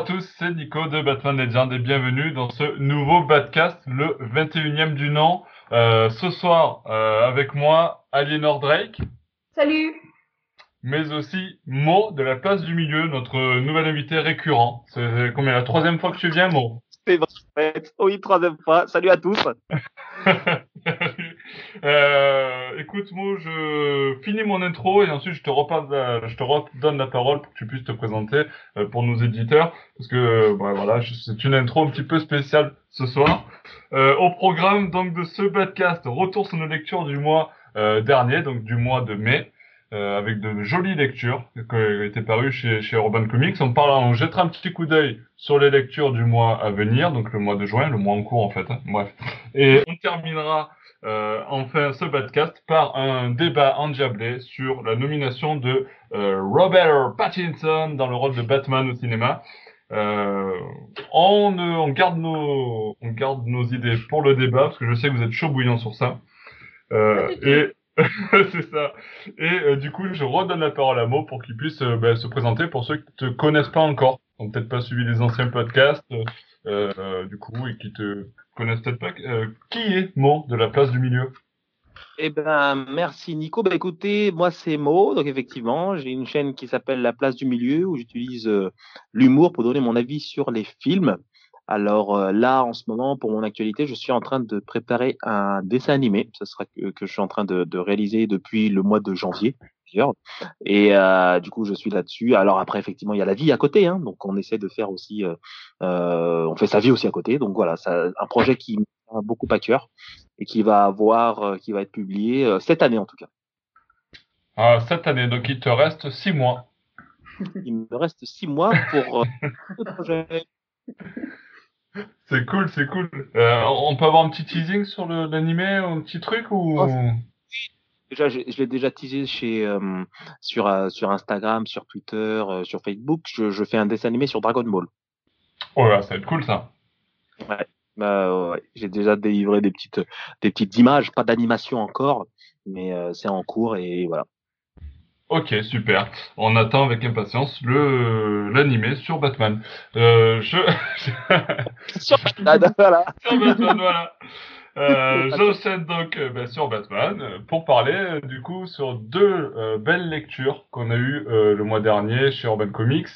Bonjour à tous, c'est Nico de Batman Legend et bienvenue dans ce nouveau Batcast, le 21e du nom. Euh, ce soir, euh, avec moi, Aliénor Drake. Salut Mais aussi Mo de la place du milieu, notre nouvel invité récurrent. C'est combien la troisième fois que tu viens, Mo? C'est vrai. Oui, troisième fois. Salut à tous. euh, écoute, Mo, je finis mon intro et ensuite je te repasse, je te redonne la parole pour que tu puisses te présenter euh, pour nos éditeurs, parce que euh, bah, voilà, c'est une intro un petit peu spéciale ce soir. Euh, au programme donc de ce podcast, retour sur nos lectures du mois euh, dernier, donc du mois de mai. Avec de jolies lectures qui étaient parues chez, chez Urban Comics. On parle, on jettera un petit coup d'œil sur les lectures du mois à venir, donc le mois de juin, le mois en cours en fait. Hein. Bref. Et on terminera euh, enfin ce podcast par un débat endiablé sur la nomination de euh, Robert Pattinson dans le rôle de Batman au cinéma. Euh, on, on, garde nos, on garde nos idées pour le débat parce que je sais que vous êtes chaud bouillant sur ça. Euh, et c'est ça. Et euh, du coup, je redonne la parole à Mo pour qu'il puisse euh, bah, se présenter pour ceux qui te connaissent pas encore, qui n'ont peut-être pas suivi les anciens podcasts, euh, du coup, et qui te pas. qui est Mo de la place du milieu? Eh ben, merci Nico. Ben, écoutez, moi c'est Mo. Donc effectivement, j'ai une chaîne qui s'appelle La Place du Milieu où j'utilise l'humour pour donner mon avis sur les films. Alors euh, là, en ce moment, pour mon actualité, je suis en train de préparer un dessin animé. Ce sera que, je suis en train de, réaliser depuis le mois de janvier. Et euh, du coup, je suis là-dessus. Alors après, effectivement, il y a la vie à côté, hein, donc on essaie de faire aussi, euh, on fait sa vie aussi à côté. Donc voilà, c'est un projet qui me tient beaucoup à cœur et qui va avoir, qui va être publié cette année en tout cas. Ah, cette année, donc il te reste six mois. Il me reste six mois pour ce projet. C'est cool, c'est cool. Euh, on peut avoir un petit teasing sur l'animé, un petit truc ou? Oh, Déjà, je, je l'ai déjà teasé chez euh, sur euh, sur Instagram, sur Twitter, euh, sur Facebook. Je, je, fais un dessin animé sur Dragon Ball. Oh là, ça va être cool ça. Ouais. Bah, ouais. J'ai déjà délivré des petites des petites images, pas d'animation encore, mais c'est en cours et voilà. Ok, super. On attend avec impatience le l'animé sur Batman. Euh, je... sur Batman, voilà. sur Batman, voilà. Euh, J'enchaîne donc euh, ben, sur Batman pour parler euh, du coup sur deux euh, belles lectures qu'on a eues euh, le mois dernier chez Urban Comics.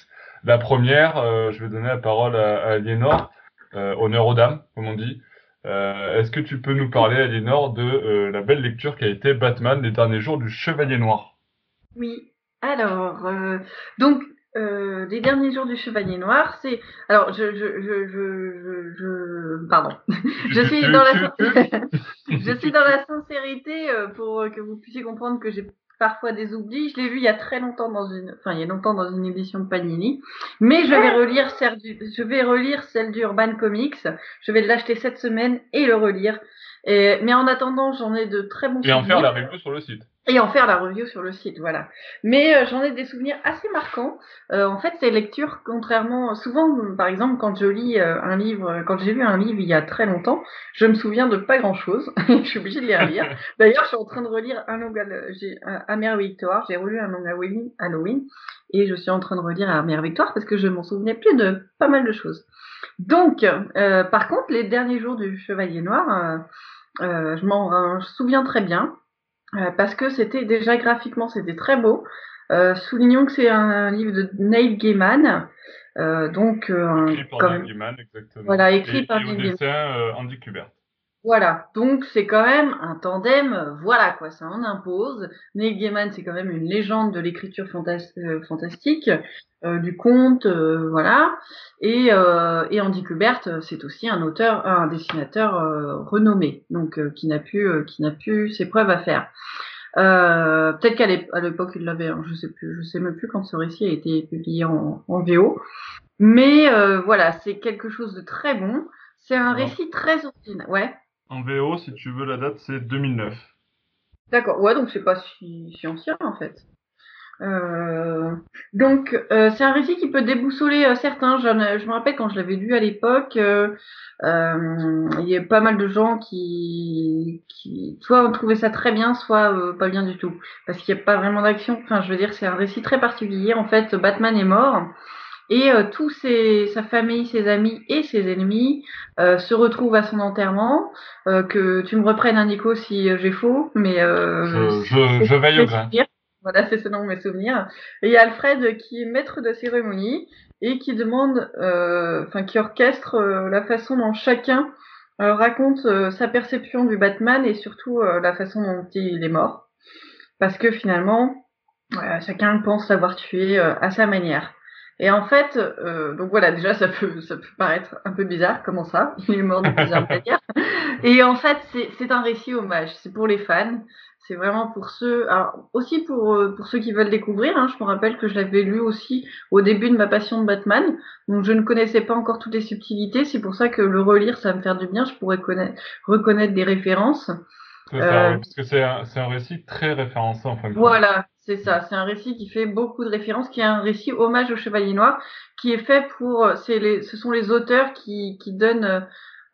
La première, je vais donner la parole à, à Aliénor, honneur aux dames, comme on dit. Est-ce que tu peux nous parler, Aliénor, de la belle lecture qui a été Batman, les derniers jours du Chevalier Noir? Oui, alors, euh, donc, euh, les derniers jours du Chevalier Noir, c'est. Alors, je, je, je, je, je, pardon. je suis dans la, je suis dans la sincérité euh, pour que vous puissiez comprendre que j'ai parfois des oublis. Je l'ai vu il y a très longtemps dans une, enfin il y a longtemps dans une édition de Panini, mais je vais relire celle du, je vais relire celle d'Urban Comics. Je vais l'acheter cette semaine et le relire. Et, mais en attendant, j'en ai de très bons. Et en faire la review sur le site et en faire la review sur le site, voilà. Mais euh, j'en ai des souvenirs assez marquants. Euh, en fait, ces lectures, contrairement, souvent, par exemple, quand je lis euh, un livre, quand j'ai lu un livre il y a très longtemps, je me souviens de pas grand-chose. je suis obligée de les relire. D'ailleurs, je suis en train de relire un long, j'ai Amère Victoire. J'ai relu un long Halloween, Halloween, et je suis en train de relire Amère Victoire parce que je m'en souvenais plus de pas mal de choses. Donc, euh, par contre, les derniers jours du Chevalier Noir, euh, je m'en souviens très bien. Euh, parce que c'était déjà graphiquement c'était très beau. Euh, soulignons que c'est un livre de Neil Gaiman, euh, donc euh, écrit par Neil Gaiman exactement. Voilà, écrit et, par et au dessin euh, Andy Kubert. Voilà, donc c'est quand même un tandem, voilà quoi, ça en impose. Neil Gaiman, c'est quand même une légende de l'écriture fantas euh, fantastique, euh, du conte, euh, voilà. Et, euh, et Andy Kubert, c'est aussi un auteur, un dessinateur renommé, donc qui n'a plus, qui n'a plus ses preuves à faire. Peut-être qu'à l'époque il l'avait, hein, je sais plus, je sais même plus quand ce récit a été publié en, en VO. Mais voilà, c'est quelque chose de très bon. C'est un récit très original, ouais. En VO, si tu veux la date, c'est 2009. D'accord, ouais, donc c'est pas si, ancien en fait. Euh, donc euh, c'est un récit qui peut déboussoler euh, certains. Je, me rappelle quand je l'avais lu à l'époque, il y a pas mal de gens qui, qui soit trouvé ça très bien, soit pas bien du tout, parce qu'il n'y a pas vraiment d'action. Enfin, je veux dire, c'est un récit très particulier. En fait, Batman est mort Et euh, tous ses, sa famille, ses amis et ses ennemis euh, se retrouvent à son enterrement. Euh, que tu me reprennes, un Nico, si j'ai faux, mais je, je, je veille au grain. Voilà, c'est selon mes souvenirs. Et il y a Alfred qui est maître de cérémonie et qui demande, enfin qui orchestre la façon dont chacun raconte sa perception du Batman et surtout la façon dont il est mort. Parce que finalement, chacun pense l'avoir tué à sa manière. Et en fait, euh, donc voilà, déjà ça peut, ça peut paraître un peu bizarre, comment ça? Il est mort de plusieurs manières. Et en fait, c'est un récit hommage, c'est pour les fans, c'est vraiment pour ceux, alors aussi pour, euh, pour ceux qui veulent découvrir. Hein, je me rappelle que je l'avais lu aussi au début de ma passion de Batman, donc je ne connaissais pas encore toutes les subtilités. C'est pour ça que le relire, ça va me faire du bien. Je pourrais connaître, reconnaître des références. Euh, parce que c'est un, un, récit très référencé en de Voilà, c'est ça. C'est un récit qui fait beaucoup de références, qui est un récit hommage au Chevalier Noir, qui est fait pour. C'est les, ce sont les auteurs qui, qui donnent,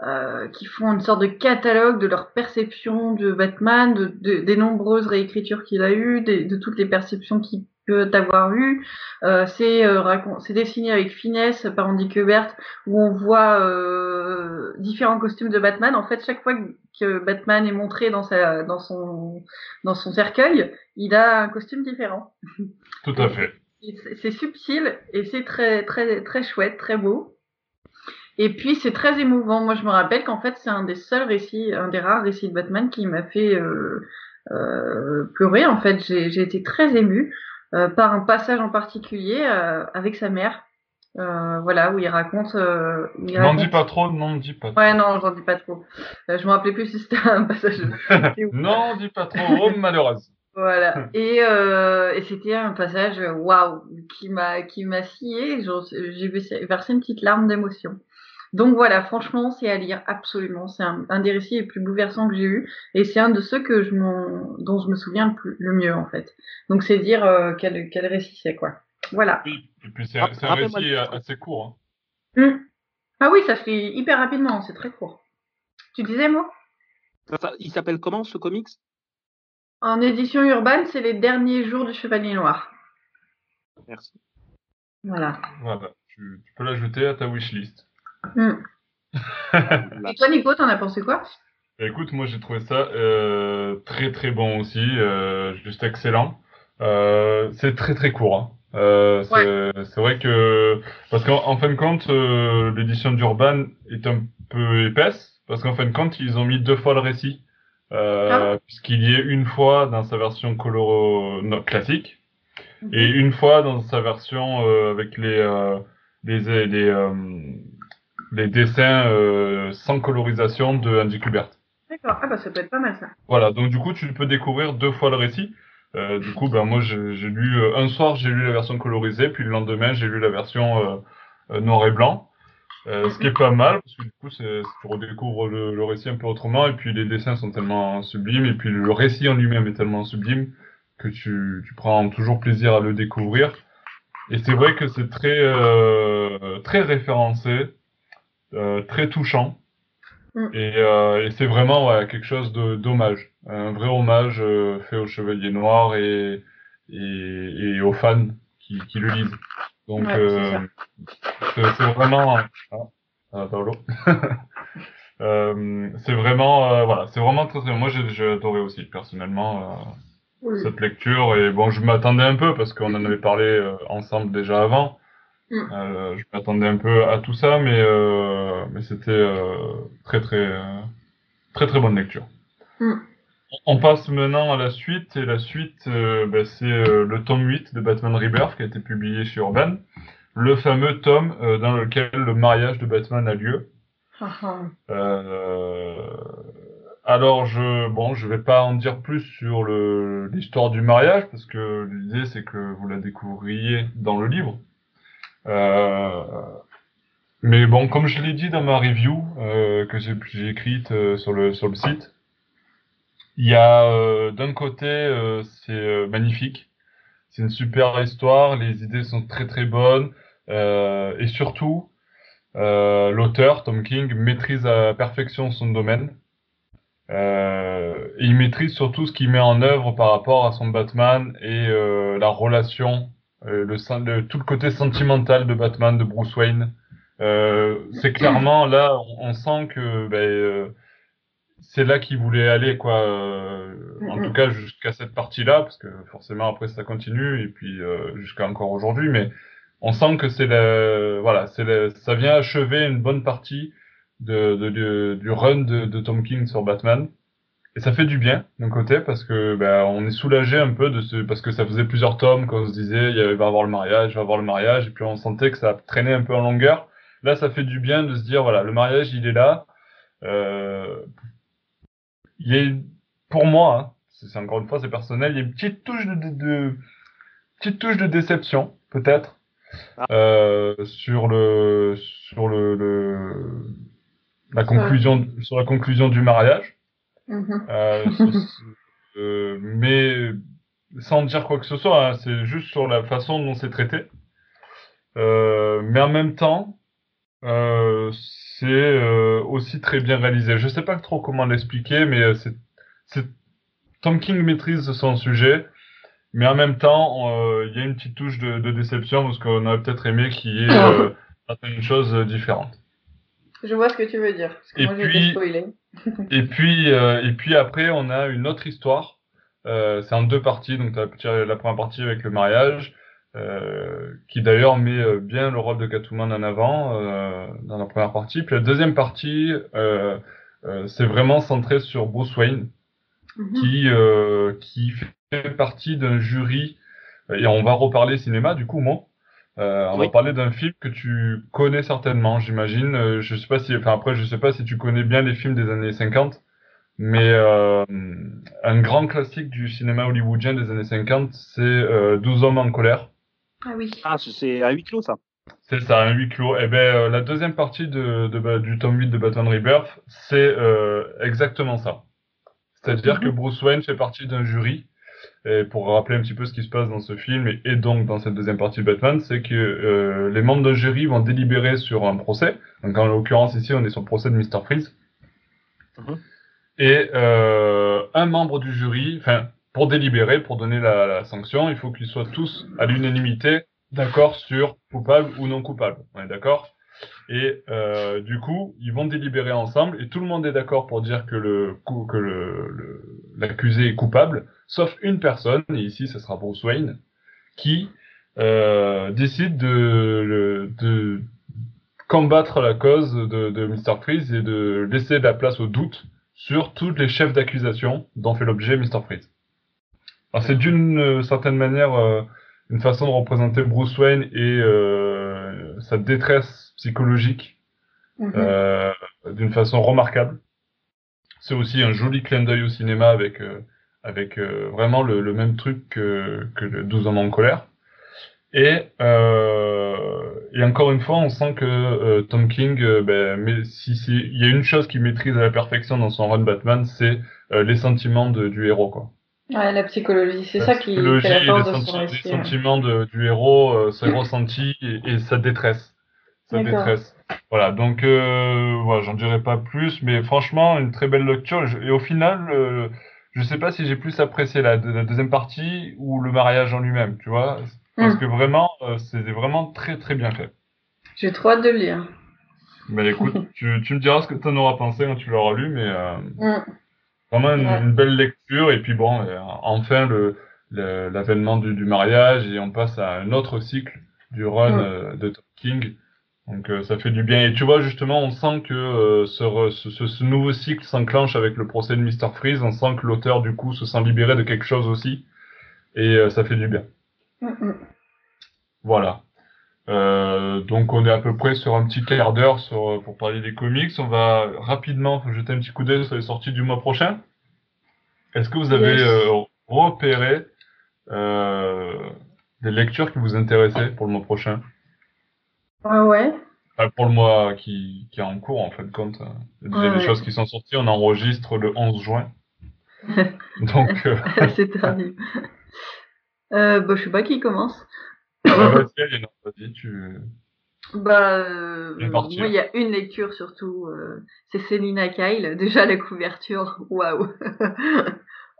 euh, qui font une sorte de catalogue de leur perception de Batman, de, de des nombreuses réécritures qu'il a eues, de, de toutes les perceptions qu'il d'avoir eu. Euh, c'est euh, dessiné avec finesse par Andy Kubert où on voit euh, différents costumes de Batman. En fait, chaque fois que Batman est montré dans sa dans son dans son cercueil, il a un costume différent. Tout à fait. C'est subtil et c'est très très très chouette, très beau. Et puis c'est très émouvant. Moi, je me rappelle qu'en fait, c'est un des seuls récits, un des rares récits de Batman qui m'a fait euh, euh, pleurer. En fait, j'ai été très émue. Euh, par un passage en particulier euh, avec sa mère. Euh, voilà, où il raconte. Euh, n'en dis pas trop, n'en dis pas trop. Ouais, non, j'en dis pas trop. Euh, je me rappelais plus si c'était un passage. non, dis pas trop, oh, malheureuse. Voilà. Et, et c'était un passage, waouh, qui m'a qui m'a scié. J'ai versé une petite larme d'émotion. Donc voilà, franchement, c'est à lire absolument. C'est un, des récits les plus bouleversants que j'ai eu, et c'est un de ceux que je dont je me souviens le, plus, le mieux en fait. Donc c'est dire euh, quel, quel récit c'est quoi. Voilà. Oui, et puis c'est un récit assez court. Hein. Hum. Ah oui, ça se fait hyper rapidement, c'est très court. Tu disais moi? Il s'appelle comment ce comics? En édition urbaine, c'est les derniers jours du Chevalier Noir. Merci. Voilà. Voilà, tu, tu peux l'ajouter à ta wishlist. Mm. Et toi, Nico, t'en as pensé quoi? Bah, Écoute, moi j'ai trouvé ça euh, très très bon aussi, euh, juste excellent. Euh, c'est très très court. Hein. C'est vrai que parce qu'en fin de compte, l'édition d'Urban est un peu épaisse parce qu'en fin de compte, ils ont mis deux fois le récit, ah. puisqu'il y est une fois dans sa version coloro classique et une fois dans sa version avec les les, les les dessins euh, sans colorisation de Andy Kubert. D'accord, ah bah ça peut être pas mal ça. Voilà, donc du coup tu peux découvrir deux fois le récit. Euh, du coup, ben moi j'ai lu euh, un soir j'ai lu la version colorisée, puis le lendemain j'ai lu la version euh, noir et blanc. ce qui est pas mal parce que du coup tu redécouvres le, le, récit un peu autrement et puis les dessins sont tellement sublimes et puis le récit en lui-même est tellement sublime que tu, tu prends toujours plaisir à le découvrir. Et c'est vrai que c'est très très référencé. Euh, très touchant. Mm. Et, euh, et c'est vraiment ouais, quelque chose de dommage, un vrai hommage euh, fait aux Chevaliers Noirs et, et, et aux fans qui, qui le lisent. Donc euh, c'est vraiment ah, ah, euh, c'est vraiment voilà, c'est vraiment très très. Moi j'ai adoré aussi personnellement cette lecture et bon je m'attendais un peu parce qu'on en avait parlé ensemble déjà avant. Mm. Euh, je m'attendais un peu à tout ça, mais, euh, mais c'était euh, très, très, très, très bonne lecture. Mm. On passe maintenant à la suite, et la suite, bah, c'est le tome 8 de Batman Rebirth qui a été publié chez Urban. Le fameux tome dans lequel le mariage de Batman a lieu. alors je bon je vais pas en dire plus sur l'histoire du mariage parce que l'idée c'est que vous la découvriez dans le livre. Euh, mais bon, comme je l'ai dit dans ma review euh, que j'ai écrite euh, sur le sur le site, il y a d'un côté c'est magnifique, c'est une super histoire, les idées sont très très bonnes et surtout l'auteur Tom King maîtrise à perfection son domaine. et il maîtrise surtout ce qu'il met en œuvre par rapport à son Batman et la relation le, le, tout le côté sentimental de Batman, de Bruce Wayne. c'est clairement là, on, sent que ben, c'est là qu'il voulait aller, quoi. en tout cas, jusqu'à cette partie-là, parce que forcément après ça continue et puis jusqu'à encore aujourd'hui, mais on sent que c'est le, voilà, c'est ça vient achever une bonne partie de, de, du run de, de, Tom King sur Batman. Et ça fait du bien d'un côté parce que ben, on est soulagé un peu de ce parce que ça faisait plusieurs tomes qu'on se disait il va avoir le mariage, il va avoir le mariage et puis on sentait que ça traînait un peu en longueur. Là, ça fait du bien de se dire voilà le mariage il est là. Euh, il est pour moi, hein, c'est encore une fois c'est personnel, il y a une petite touche de, de, de petite touche de déception peut-être ah. euh, sur le sur le, le la conclusion sur la conclusion du mariage. Mm-hmm. Euh, euh, mais sans dire quoi que ce soit, hein, c'est juste sur la façon dont c'est traité. Euh, mais en même temps, euh, c'est aussi très bien réalisé. Je sais pas trop comment l'expliquer, mais c'est Tom King maîtrise son sujet. Mais en même temps, il y a une petite touche de, de déception parce qu'on aurait peut-être aimé qu'il y ait certaines choses différentes. Je vois ce que tu veux dire. Parce que et, moi, puis, et puis, euh, et puis après, on a une autre histoire. Euh, c'est en deux parties. Donc, tu as la première partie avec le mariage, euh, qui d'ailleurs met euh, bien le rôle de Catwoman en avant euh, dans la première partie. Puis la deuxième partie, euh, c'est vraiment centré sur Bruce Wayne, mm-hmm. qui qui fait partie d'un jury. Et on va reparler cinéma, du coup, moi. Euh, on va parler d'un film que tu connais certainement, j'imagine. Euh, je sais pas si, enfin après, je sais pas si tu connais bien les films des années 50, mais euh, un grand classique du cinéma hollywoodien des années 50, c'est euh, 12 hommes en colère. Ah oui. Ah, c'est un huis clos ça. C'est ça, un huis clos. Et eh ben, euh, la deuxième partie de, de, du tome 8 de Batman Rebirth, c'est exactement ça. C'est-à-dire mm-hmm. que Bruce Wayne fait partie d'un jury et pour rappeler un petit peu ce qui se passe dans ce film et, donc dans cette deuxième partie de Batman, c'est que euh, les membres d'un jury vont délibérer sur un procès. Donc en l'occurrence ici, on est sur le procès de Mr. Freeze. Mhm. Et euh, un membre du jury, enfin pour délibérer, pour donner la, la sanction, il faut qu'ils soient tous à l'unanimité d'accord sur coupable ou non coupable. On est d'accord? Et euh, du coup, ils vont délibérer ensemble et tout le monde est d'accord pour dire que le que le l'accusé est coupable, sauf une personne, et ici ce sera Bruce Wayne, qui euh, décide de, de combattre la cause de, de Mr. Freeze et de laisser de la place au doute sur tous les chefs d'accusation dont fait l'objet Mr. Freeze. Alors c'est d'une euh, certaine manière une façon de représenter Bruce Wayne et sa détresse psychologique mhm. euh, d'une façon remarquable. C'est aussi un joli clin d'œil au cinéma avec euh, avec euh, vraiment le, le, même truc que, que le 12 hommes en colère. Et, et encore une fois, on sent que Tom King, ben, mais si il y a une chose qu'il maîtrise à la perfection dans son run Batman, c'est les sentiments de, du héros, quoi. Ouais, la psychologie, c'est ça qui fait la force de son récit. Les sentiments de, du héros, ses ressentis et, et, sa détresse. Sa détresse. Voilà, donc euh, voilà, j'en dirai pas plus, mais franchement, une très belle lecture. Et au final, euh, je sais pas si j'ai plus apprécié la, la, deuxième partie ou le mariage en lui-même, tu vois. Parce hmm. que vraiment, euh, c'est vraiment très très bien fait. J'ai trop hâte de le lire. Mais écoute, tu, tu me diras ce que tu en auras pensé quand tu l'auras lu, mais... Euh, mm. Vraiment une, belle lecture. Et puis bon, euh, enfin le l'avènement du, du, mariage et on passe à un autre cycle du run euh, de Tom King. Donc euh, ça fait du bien. Et tu vois justement, on sent que ce, ce, ce, nouveau cycle s'enclenche avec le procès de Mr. Freeze. On sent que l'auteur du coup se sent libéré de quelque chose aussi. Et ça fait du bien. Voilà. Euh, donc on est à peu près sur un petit quart d'heure pour parler des comics. On va rapidement jeter un petit coup d'œil sur les sorties du mois prochain. Est-ce que vous avez euh, repéré euh, des lectures qui vous intéressaient pour le mois prochain? Ah ouais. pour le mois qui, qui est en cours en fait compte. Il y a des choses qui sont sorties. On enregistre le 11 juin. donc. Euh, C'est terrible. Euh, bah, je sais pas qui commence. Bah, euh, moi, il y a une lecture surtout. Euh, c'est Selina Kyle. Déjà, la couverture, waouh!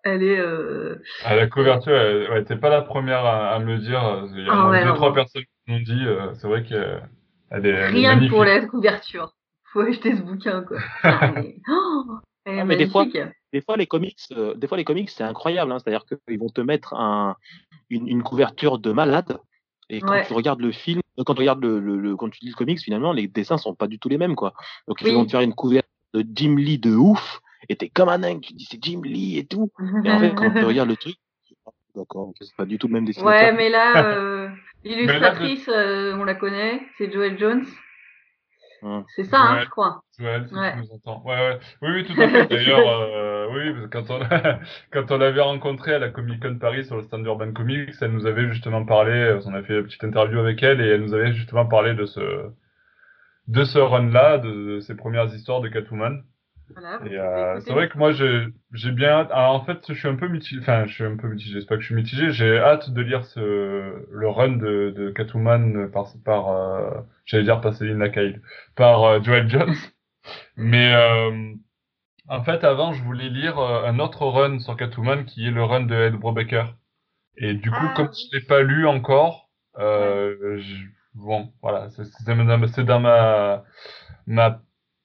Elle est. Euh... Ah, la couverture, elle, ouais, t'es pas la première à, me le dire. Il y a ah, deux, trois personnes qui m'ont dit. Euh, c'est vrai qu'elle est. Rien que pour la couverture. Faut acheter ce bouquin, quoi. Ah, mais... Oh, ah, mais des fois, des fois les comics, euh, des fois les comics, c'est incroyable. Hein, C'est-à-dire qu'ils vont te mettre un, une, une, couverture de malade. Et quand tu regardes le film, quand tu regardes le, le, quand tu lis le comics, finalement, les dessins sont pas du tout les mêmes, quoi. Donc ils vont te faire une couverture de Jim Lee de ouf et t'es comme un dingue, tu dis c'est Jim Lee et tout. Et en fait, quand tu regardes le truc, d'accord, c'est pas du tout le même dessinateur. Ouais, mais là, euh, l'illustratrice, euh, on la connaît, c'est Joel Jones. Hum. C'est ça, hein, je crois. Joël, si ouais. tu nous entends. Ouais, ouais. Oui, oui, tout à fait. D'ailleurs, euh, oui, quand on, quand on l'avait rencontrée à la Comic Con Paris sur le stand Urban Comics, elle nous avait justement parlé, on a fait une petite interview avec elle et elle nous avait justement parlé de ce, de ce run-là, de, de ses premières histoires de Catwoman euh, c'est vrai que moi j'ai bien hâte. Alors en fait je suis un peu mitigé. Enfin je suis un peu mitigé. C'est pas que je suis mitigé. J'ai hâte de lire ce le run de, de Catwoman par par euh, j'allais dire par Céline Lacaille par euh, Joel Jones. Mais en fait avant je voulais lire un autre run sur Catwoman qui est le run de Ed Brubaker. Et du coup ah, comme je l'ai pas lu encore, bon voilà c'est c'est dans ma ma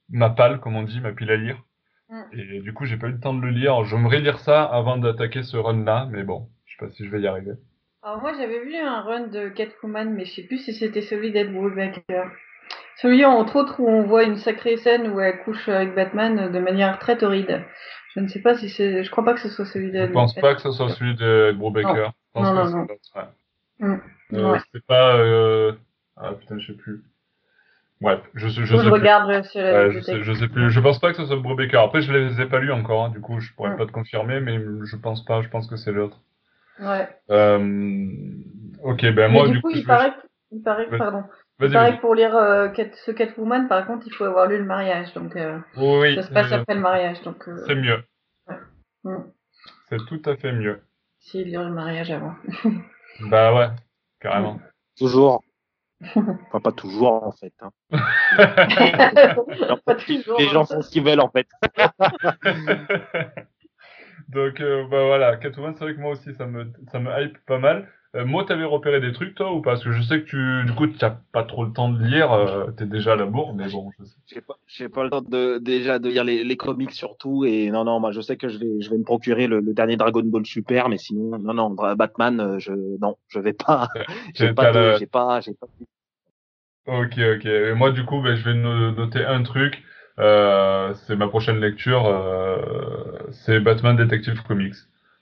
ma palle, comme on dit, ma pile à lire. Mm. Et du coup, j'ai pas eu le temps de le lire. J'aimerais lire ça avant d'attaquer ce run-là, mais bon, je sais pas si je vais y arriver. Alors moi, j'avais vu un run de Catwoman, mais je sais plus si c'était celui d'Ed Brubaker. Celui, entre autres, où on voit une sacrée scène où elle couche avec Batman de manière très torride. Je ne sais pas si c'est... Je crois pas que ce soit celui d'Ed Je pense pas que ce soit celui d'Ed Brubaker. Non, non, non. non. Mm. Euh, C'est pas... Euh... Ah putain, je sais plus. Ouais, je, je, je, je regarde sur la je, sais, je sais plus. Je pense pas que ce soit Brubaker. Après, je les ai pas lus encore, hein, du coup, je pourrais mm. pas te confirmer, mais je pense pas. Je pense que c'est l'autre. Ouais. Euh... Ok, ben moi, du, coup, il, paraît que... il paraît que, pardon. Il paraît que pour lire euh, ce Catwoman, par contre, il faut avoir lu le mariage, donc euh, oui, ça se passe après le mariage, donc. Euh... C'est mieux. Ouais. Mm. C'est tout à fait mieux. Si lire le mariage avant. bah ouais, carrément. Toujours. Enfin, pas toujours, en fait. Hein. pas toujours, les gens font ce qu'ils veulent, en fait. Donc, euh, bah voilà, Catwoman, c'est vrai que moi aussi, ça me, ça me hype pas mal. Euh, moi, t'avais repéré des trucs, toi, ou pas? Parce que je sais que tu, du coup, tu pas trop le temps de lire, euh, t'es déjà à la bourre, mais bon, je sais. J'ai pas, j'ai pas le temps de, déjà de lire les, les comics surtout, et non, non, moi, je sais que je vais, je vais me procurer le, le dernier Dragon Ball Super, mais sinon, non, non, Batman, euh, je, non, je vais pas, j'ai pas, j'ai pas, j'ai pas. Ok, ok. Et moi, du coup, ben, je vais noter un truc. Euh, c'est ma prochaine lecture. Euh, c'est Batman Detective Comics.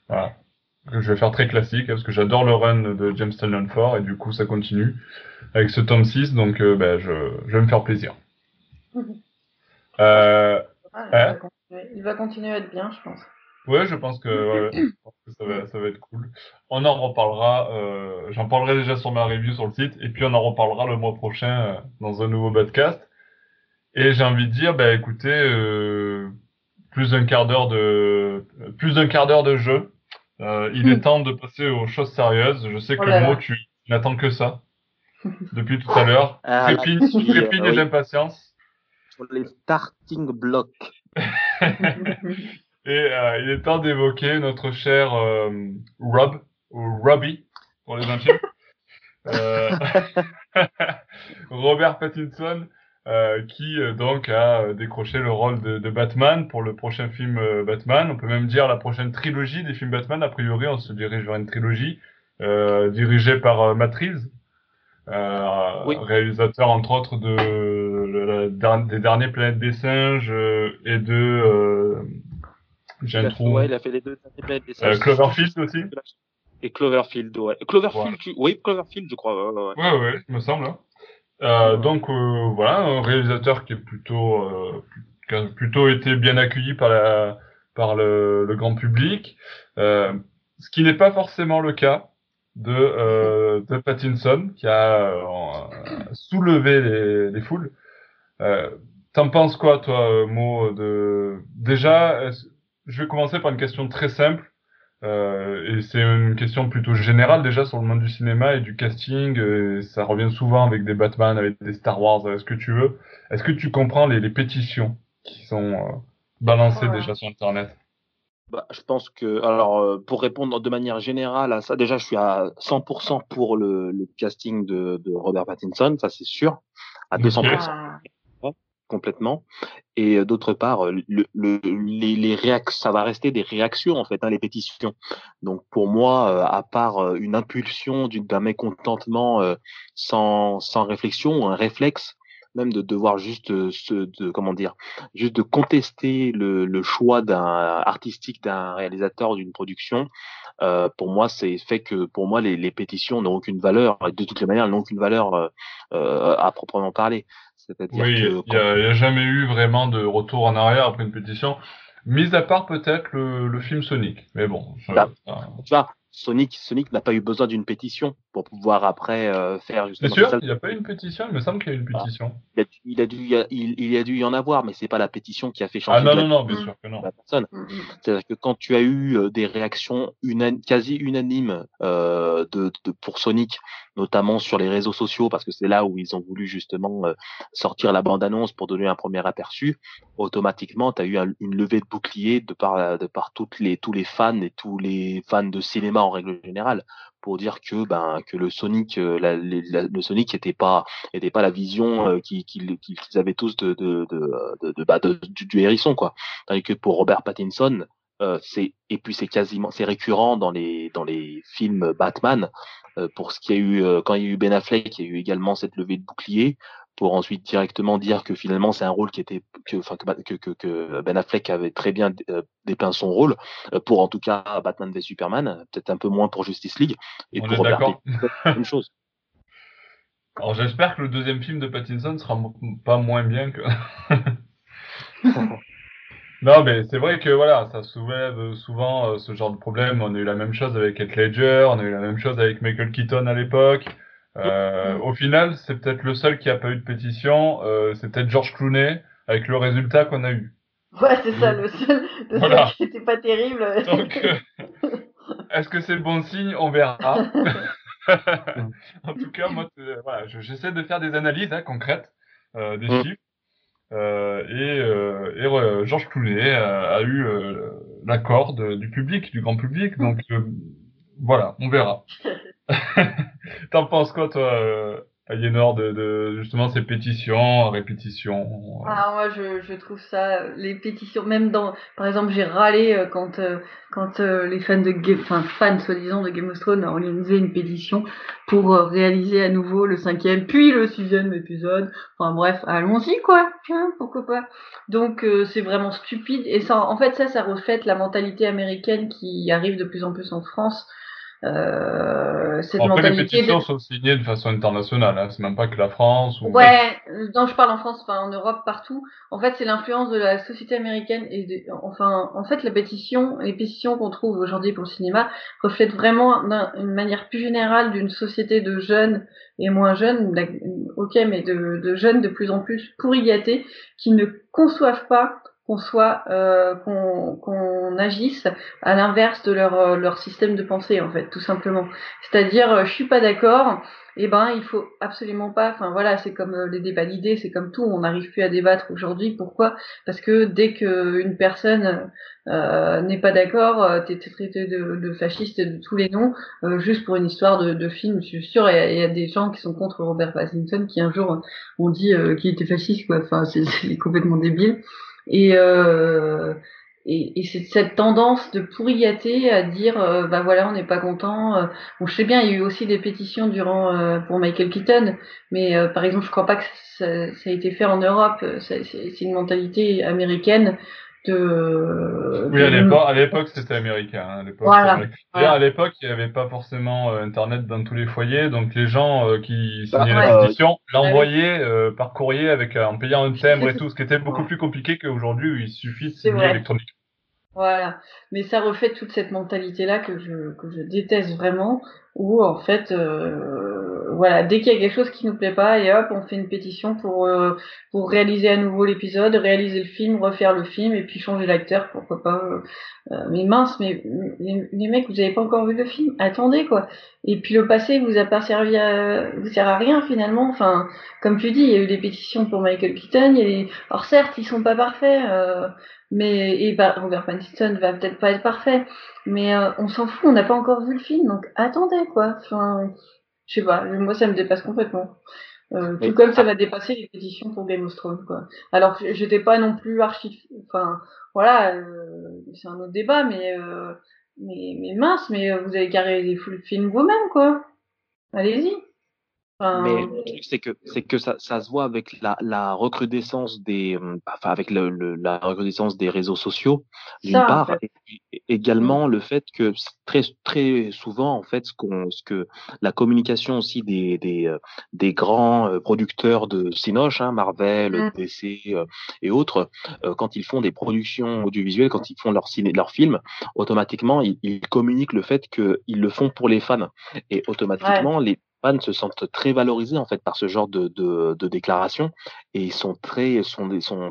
Voilà. Je vais faire très classique parce que j'adore le run de James Ford et du coup ça continue avec ce tome 6 donc euh, ben, je, je vais me faire plaisir. Euh, ah, il, hein va il, va continuer à être bien je pense. Ouais, je pense que, ouais, je pense que ça, va, ça va être cool. On en reparlera, euh, j'en parlerai déjà sur ma review sur le site, et puis on en reparlera le mois prochain euh, dans un nouveau podcast. Et j'ai envie de dire, bah écoutez, euh, plus d'un quart d'heure de, plus d'un quart d'heure de jeu. Euh, il est hmm. temps de passer aux choses sérieuses. Je sais que oh moi, tu n'attends que ça depuis tout à l'heure. Ah, trépigne, trépigne et d'impatience. Sur les starting blocks. Et euh, il est temps d'évoquer notre cher euh, Rob, ou Robbie, pour les intimes. euh, Robert Pattinson, euh, qui euh, donc a décroché le rôle de, de, Batman pour le prochain film Batman. On peut même dire la prochaine trilogie des films Batman. A priori, on se dirige vers une trilogie dirigée par Matt Reeves, oui. réalisateur entre autres de, de, des derniers Planètes des singes et de j'ai un trou. Ouais, il a fait les deux. Euh, Cloverfield aussi Et Cloverfield, ouais. Cloverfield, ouais. oui, Cloverfield, je crois. Ouais, ouais, ouais, il me semble. Hein. Euh, donc euh, voilà, un réalisateur qui est plutôt, euh, qui a plutôt été bien accueilli par la, par le, le grand public, euh, ce qui n'est pas forcément le cas de, euh, de Pattinson, qui a soulevé les, les foules. T'en penses quoi, toi, Mo de déjà je vais commencer par une question très simple. Euh, et c'est une question plutôt générale déjà sur le monde du cinéma et du casting. Et ça revient souvent avec des Batman, avec des Star Wars, avec ce que tu veux. Est-ce que tu comprends les, les pétitions qui sont euh, balancées déjà sur Internet? Bah, je pense que, alors, pour répondre de manière générale à ça, déjà, je suis à 100% pour le, le casting de, de, Robert Pattinson, ça c'est sûr, à 200% complètement. Et d'autre part, le, les, les ça va rester des réactions en fait, hein, les pétitions. Donc pour moi, à part une impulsion d'un mécontentement sans, sans réflexion, un réflexe, même de devoir juste se, de, comment dire, juste de contester le, choix d'un artistique d'un réalisateur d'une production. Euh, pour moi, c'est fait que pour moi les, pétitions n'ont aucune valeur. De toutes les manières, elles n'ont aucune valeur euh, à proprement parler. C'est-à-dire oui, il n'y a, jamais eu vraiment de retour en arrière après une pétition, mis à part peut-être le, le, film Sonic. Mais bon. Bah, tu vois, Sonic, Sonic n'a pas eu besoin d'une pétition pour pouvoir après euh, faire justement. C'est sûr, il n'y a pas eu une pétition. Il me semble qu'il y a eu une ah. pétition. Il, a, dû, il, a, il, il, a dû y en avoir, mais c'est pas la pétition qui a fait changer. Ah non non non, bien sûr que non. La personne. Mm, mm. C'est-à-dire que quand tu as eu euh, des réactions unan quasi unanimes euh, de, de, pour Sonic, notamment sur les réseaux sociaux, parce que c'est là où ils ont voulu justement euh, sortir la bande-annonce pour donner un premier aperçu, automatiquement, tu as eu une levée de bouclier de par, de par toutes les, tous les fans et tous les fans de cinéma en règle générale pour dire que ben que le Sonic euh, la, le Sonic était pas était pas la vision euh, qu'ils avaient tous de de de, bah, du, hérisson quoi. Que pour Robert Pattinson euh, c'est et puis c'est quasiment c'est récurrent dans les dans les films Batman euh, pour ce qu'il y a eu euh, quand il y a eu Ben Affleck il y a eu également cette levée de bouclier pour ensuite directement dire que finalement c'est un rôle qui était que, enfin, que, que, que, Ben Affleck avait très bien euh, dépeint son rôle euh, pour en tout cas Batman v Superman, peut-être un peu moins pour Justice League et On pour Robert une chose. Alors j'espère que le deuxième film de Pattinson sera pas moins bien que. non mais c'est vrai que voilà, ça soulève souvent euh, ce genre de problème. On a eu la même chose avec Heath Ledger, on a eu la même chose avec Michael Keaton à l'époque. Euh, au final, c'est peut-être le seul qui a pas eu de pétition. Euh, c'est peut-être George Clooney avec le résultat qu'on a eu. Ouais, c'est ça, le seul, le voilà. seul qui n'était pas terrible. Donc, euh, est-ce que c'est le bon signe? On verra. en tout cas, moi, voilà, j'essaie de faire des analyses hein, concrètes, euh, des mm. chiffres. Et, et Georges Clooney a, a eu l'accord du public, du grand public. Donc voilà, on verra. T'en penses quoi, toi, euh, Aliénor, de, de, justement ces pétitions, répétitions euh Ah, moi, je, je trouve ça, les pétitions, même dans, par exemple, j'ai râlé euh, quand, quand les fans de Game, enfin, fans, soi-disant, de Game of Thrones ont organisé une pétition pour réaliser à nouveau le cinquième, puis le sixième épisode. Enfin, bref, allons-y, quoi. Pourquoi pas. Donc, c'est vraiment stupide. Et ça, en fait, ça, ça reflète la mentalité américaine qui arrive de plus en plus en France euh, cette Après, mentalité les pétitions de... sont signées de façon internationale, hein. c'est même pas que la France. Ou... Ouais, non, je parle en France, enfin en Europe, partout. En fait, c'est l'influence de la société américaine et de... enfin, en fait, la pétition, les pétitions qu'on trouve aujourd'hui pour le cinéma reflètent vraiment une manière plus générale d'une société de jeunes et moins jeunes, ok, mais de, de jeunes de plus en plus pourrigatés qui ne conçoivent pas qu'on soit euh, qu'on agisse à l'inverse de leur euh, leur système de pensée en fait tout simplement. C'est-à-dire euh, je suis pas d'accord et eh ben il faut absolument pas enfin voilà c'est comme les débats d'idées c'est comme tout on n'arrive plus à débattre aujourd'hui. Pourquoi? Parce que dès que une personne n'est pas d'accord t'es traité de, de, fasciste de tous les noms juste pour une histoire de, de film je suis sûr il y, y, a des gens qui sont contre Robert Pattinson qui un jour ont dit qu'il était fasciste quoi. Enfin c'est complètement débile et, euh, et, et c'est cette tendance de pourrillater à dire euh, bah voilà on n'est pas content. Euh. bon je sais bien il y a eu aussi des pétitions durant euh, pour Michael Keaton, mais euh, par exemple je crois pas que ça, ça, a été fait en Europe. C'est une mentalité américaine de. Oui, à l'époque, à l'époque, c'était américain. Hein, à l'époque, voilà. voilà. à l'époque, il n'y avait pas forcément euh, Internet dans tous les foyers, donc les gens euh, qui signaient bah, la pétition l'envoyaient euh, par courrier avec en payant un timbre et tout, ce qui était beaucoup plus compliqué qu'aujourd'hui où il suffit de signer électroniquement. Voilà, mais ça refait toute cette mentalité-là que je que je déteste vraiment, où en fait, euh, voilà, dès qu'il y a quelque chose qui nous plaît pas, et hop, on fait une pétition pour euh, pour réaliser à nouveau l'épisode, réaliser le film, refaire le film, et puis changer l'acteur, pourquoi pas. Euh, mais mince, mais les, mecs, vous avez pas encore vu le film Attendez quoi. Et puis le passé vous a pas servi à vous sert à rien finalement. Enfin, comme tu dis, il y a eu des pétitions pour Michael Keaton. Et... Alors certes, ils sont pas parfaits, mais et bah, Robert Pattinson va peut-être pas être parfait, mais on s'en fout, on n'a pas encore vu le film, donc attendez quoi. Enfin, je sais pas, moi ça me dépasse complètement. Euh, tout comme ça va dépasser les pétitions pour Game of Thrones, quoi. Alors j'étais pas non plus archi, enfin voilà, euh, c'est un autre débat, mais euh, mais, mais mince, mais vous avez carré les full films vous-même, quoi. Allez-y. Mais le truc, c'est que, c'est que ça, ça se voit avec la, la recrudescence des, hum, enfin, avec le, le, la recrudescence des réseaux sociaux, d'une part, et, également le fait que très, très souvent, en fait, ce qu'on, ce que la communication aussi des, des, euh, des grands euh, producteurs de Cinoche, hein, Marvel, mmh. DC euh, et autres, quand ils font des productions audiovisuelles, quand ils font leur ciné, leur film, automatiquement, ils, ils communiquent le fait qu'ils le font pour les fans. Et automatiquement, les se sentent très valorisés en fait par ce genre de, de, déclarations et ils sont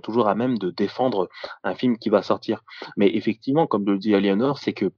toujours à même de défendre un film qui va sortir. Mais effectivement, comme le dit Aliénor, c'est que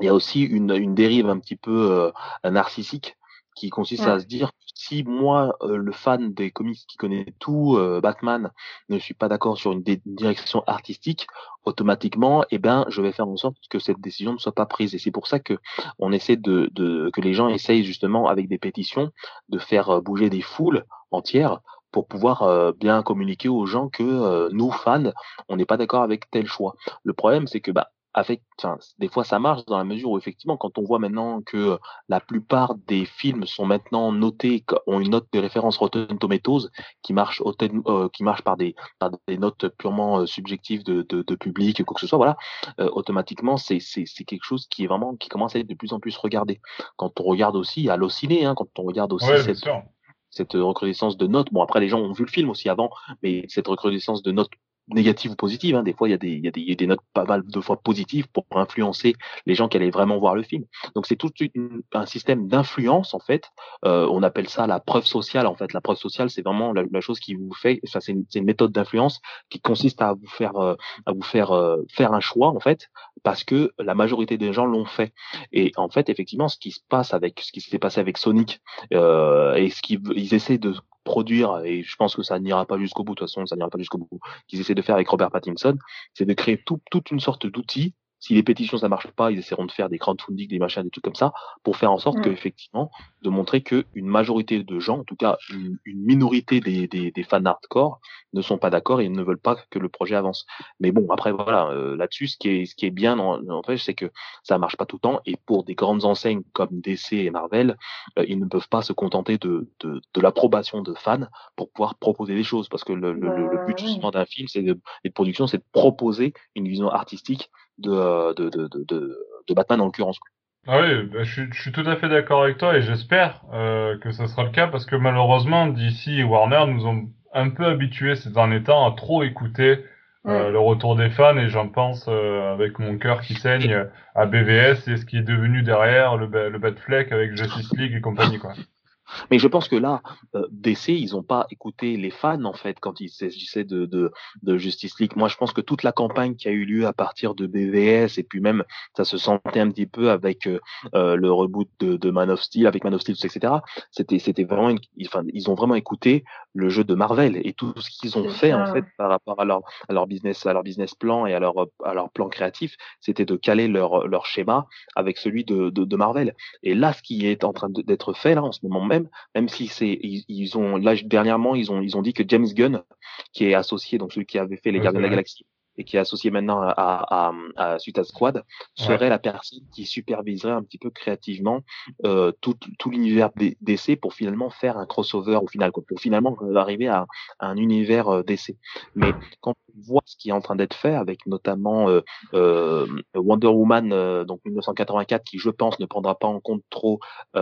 il y a aussi une, une dérive un petit peu euh, narcissique qui consiste à se dire si moi, euh, le fan des comics qui connaît tout euh, Batman, ne suis pas d'accord sur une, direction artistique, automatiquement, eh ben, je vais faire en sorte que cette décision ne soit pas prise. Et c'est pour ça que on essaie de, de, que les gens essayent justement avec des pétitions de faire euh, bouger des foules entières pour pouvoir bien communiquer aux gens que nous fans, on n'est pas d'accord avec tel choix. Le problème, c'est que bah avec, enfin, des fois ça marche dans la mesure où effectivement, quand on voit maintenant que la plupart des films sont maintenant notés, ont une note de référence Rotten Tomatoes qui marche, euh, qui marche par des, par des notes purement euh, subjectives de, de, de, public, quoi que ce soit, voilà, euh, automatiquement c'est c'est quelque chose qui est vraiment qui commence à être de plus en plus regardé. Quand on regarde aussi à l'ociné, hein, quand on regarde aussi cette, cette recrudescence de notes. Bon, après, les gens ont vu le film aussi avant, mais cette recrudescence de notes négatives ou positives. Hein. Des fois, il y, a des, il, y a des, il y a des notes pas mal de fois positives pour influencer les gens qui allaient vraiment voir le film. Donc, c'est tout un système d'influence, en fait. Euh, on appelle ça la preuve sociale, en fait. La preuve sociale, c'est vraiment la, la, chose qui vous fait, enfin, c'est une, une, méthode d'influence qui consiste à vous faire, euh, à vous faire euh, faire un choix, en fait, parce que la majorité des gens l'ont fait. Et en fait, effectivement, ce qui se passe avec, ce qui s'est passé avec Sonic, euh, et ce qu'ils essaient de produire, et je pense que ça n'ira pas jusqu'au bout, de toute façon, ça n'ira pas jusqu'au bout, qu'ils essaient de faire avec Robert Pattinson, c'est de créer tout, toute une sorte d'outil si les pétitions ça marche pas, ils essaieront de faire des crowdfunding, des machins, des trucs comme ça, pour faire en sorte que effectivement, de montrer que une majorité de gens, en tout cas une, minorité des, des, des, fans hardcore, ne sont pas d'accord et ne veulent pas que le projet avance. Mais bon, après voilà, euh, là-dessus, ce qui est ce qui est bien en, fait, c'est que ça marche pas tout le temps et pour des grandes enseignes comme DC et Marvel, euh, ils ne peuvent pas se contenter de de, de l'approbation de fans pour pouvoir proposer des choses parce que le, le, le but justement d'un film, c'est de, de production, c'est de proposer une vision artistique de, de, de, de, de Batman en l'occurrence. Ah oui, bah, je, suis, je, suis, tout à fait d'accord avec toi et j'espère euh, que ça sera le cas parce que malheureusement DC et Warner nous ont un peu habitués ces derniers temps à trop écouter euh, le retour des fans et j'en pense euh, avec mon cœur qui saigne à BVS et ce qui est devenu derrière le, le Batfleck avec Justice League et compagnie quoi. Mais je pense que là, euh, DC, ils n'ont pas écouté les fans en fait quand il s'agissait de, de, de, Justice League. Moi, je pense que toute la campagne qui a eu lieu à partir de BVS et puis même ça se sentait un petit peu avec euh, euh, le reboot de, de, Man of Steel, avec Man of Steel, etc. C'était c'était vraiment, une, enfin, ils ont vraiment écouté le jeu de Marvel et tout ce qu'ils ont fait en fait par rapport à leur à leur business à leur business plan et à leur à leur plan créatif, c'était de caler leur leur schéma avec celui de, de, de Marvel. Et là, ce qui est en train d'être fait là en ce moment même même, si c'est, ils, ont, là, dernièrement, ils ont, ils ont dit que James Gunn, qui est associé, donc celui qui avait fait les Gardiens de la Galaxie, et qui est associé maintenant à, à, à Suicide Squad, serait la personne qui superviserait un petit peu créativement euh, tout, tout l'univers DC pour finalement faire un crossover au final, pour finalement arriver à, un univers euh, DC. Mais quand on voit ce qui est en train d'être fait, avec notamment euh, euh Wonder Woman, donc 1984, qui je pense ne prendra pas en compte trop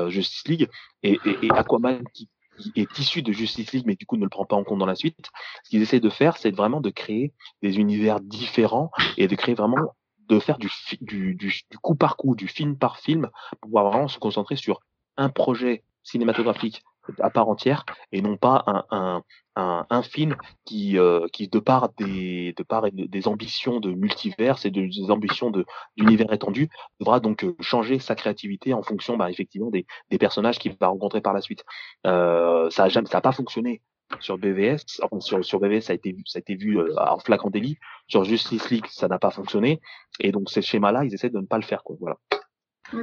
Justice League, et, et, et Aquaman qui est issu de Justice League, mais du coup ne le prend pas en compte dans la suite. Ce qu'ils essaient de faire, c'est vraiment de créer des univers différents et de créer vraiment, de faire du, du, du, du coup par coup, du film par film, pour pouvoir vraiment se concentrer sur un projet cinématographique à part entière et non pas un, un, un, un film qui, euh, qui de part des de part des ambitions de multivers et de, des ambitions d'univers étendu devra donc euh, changer sa créativité en fonction bah, effectivement des, des personnages qu'il va rencontrer par la suite. Euh, ça a jamais ça a pas fonctionné sur BVS, enfin sur, sur BVS ça a été vu, ça a été vu en flagrant délit. Sur Justice League ça n'a pas fonctionné et donc ces schémas là ils essaient de ne pas le faire quoi. Voilà.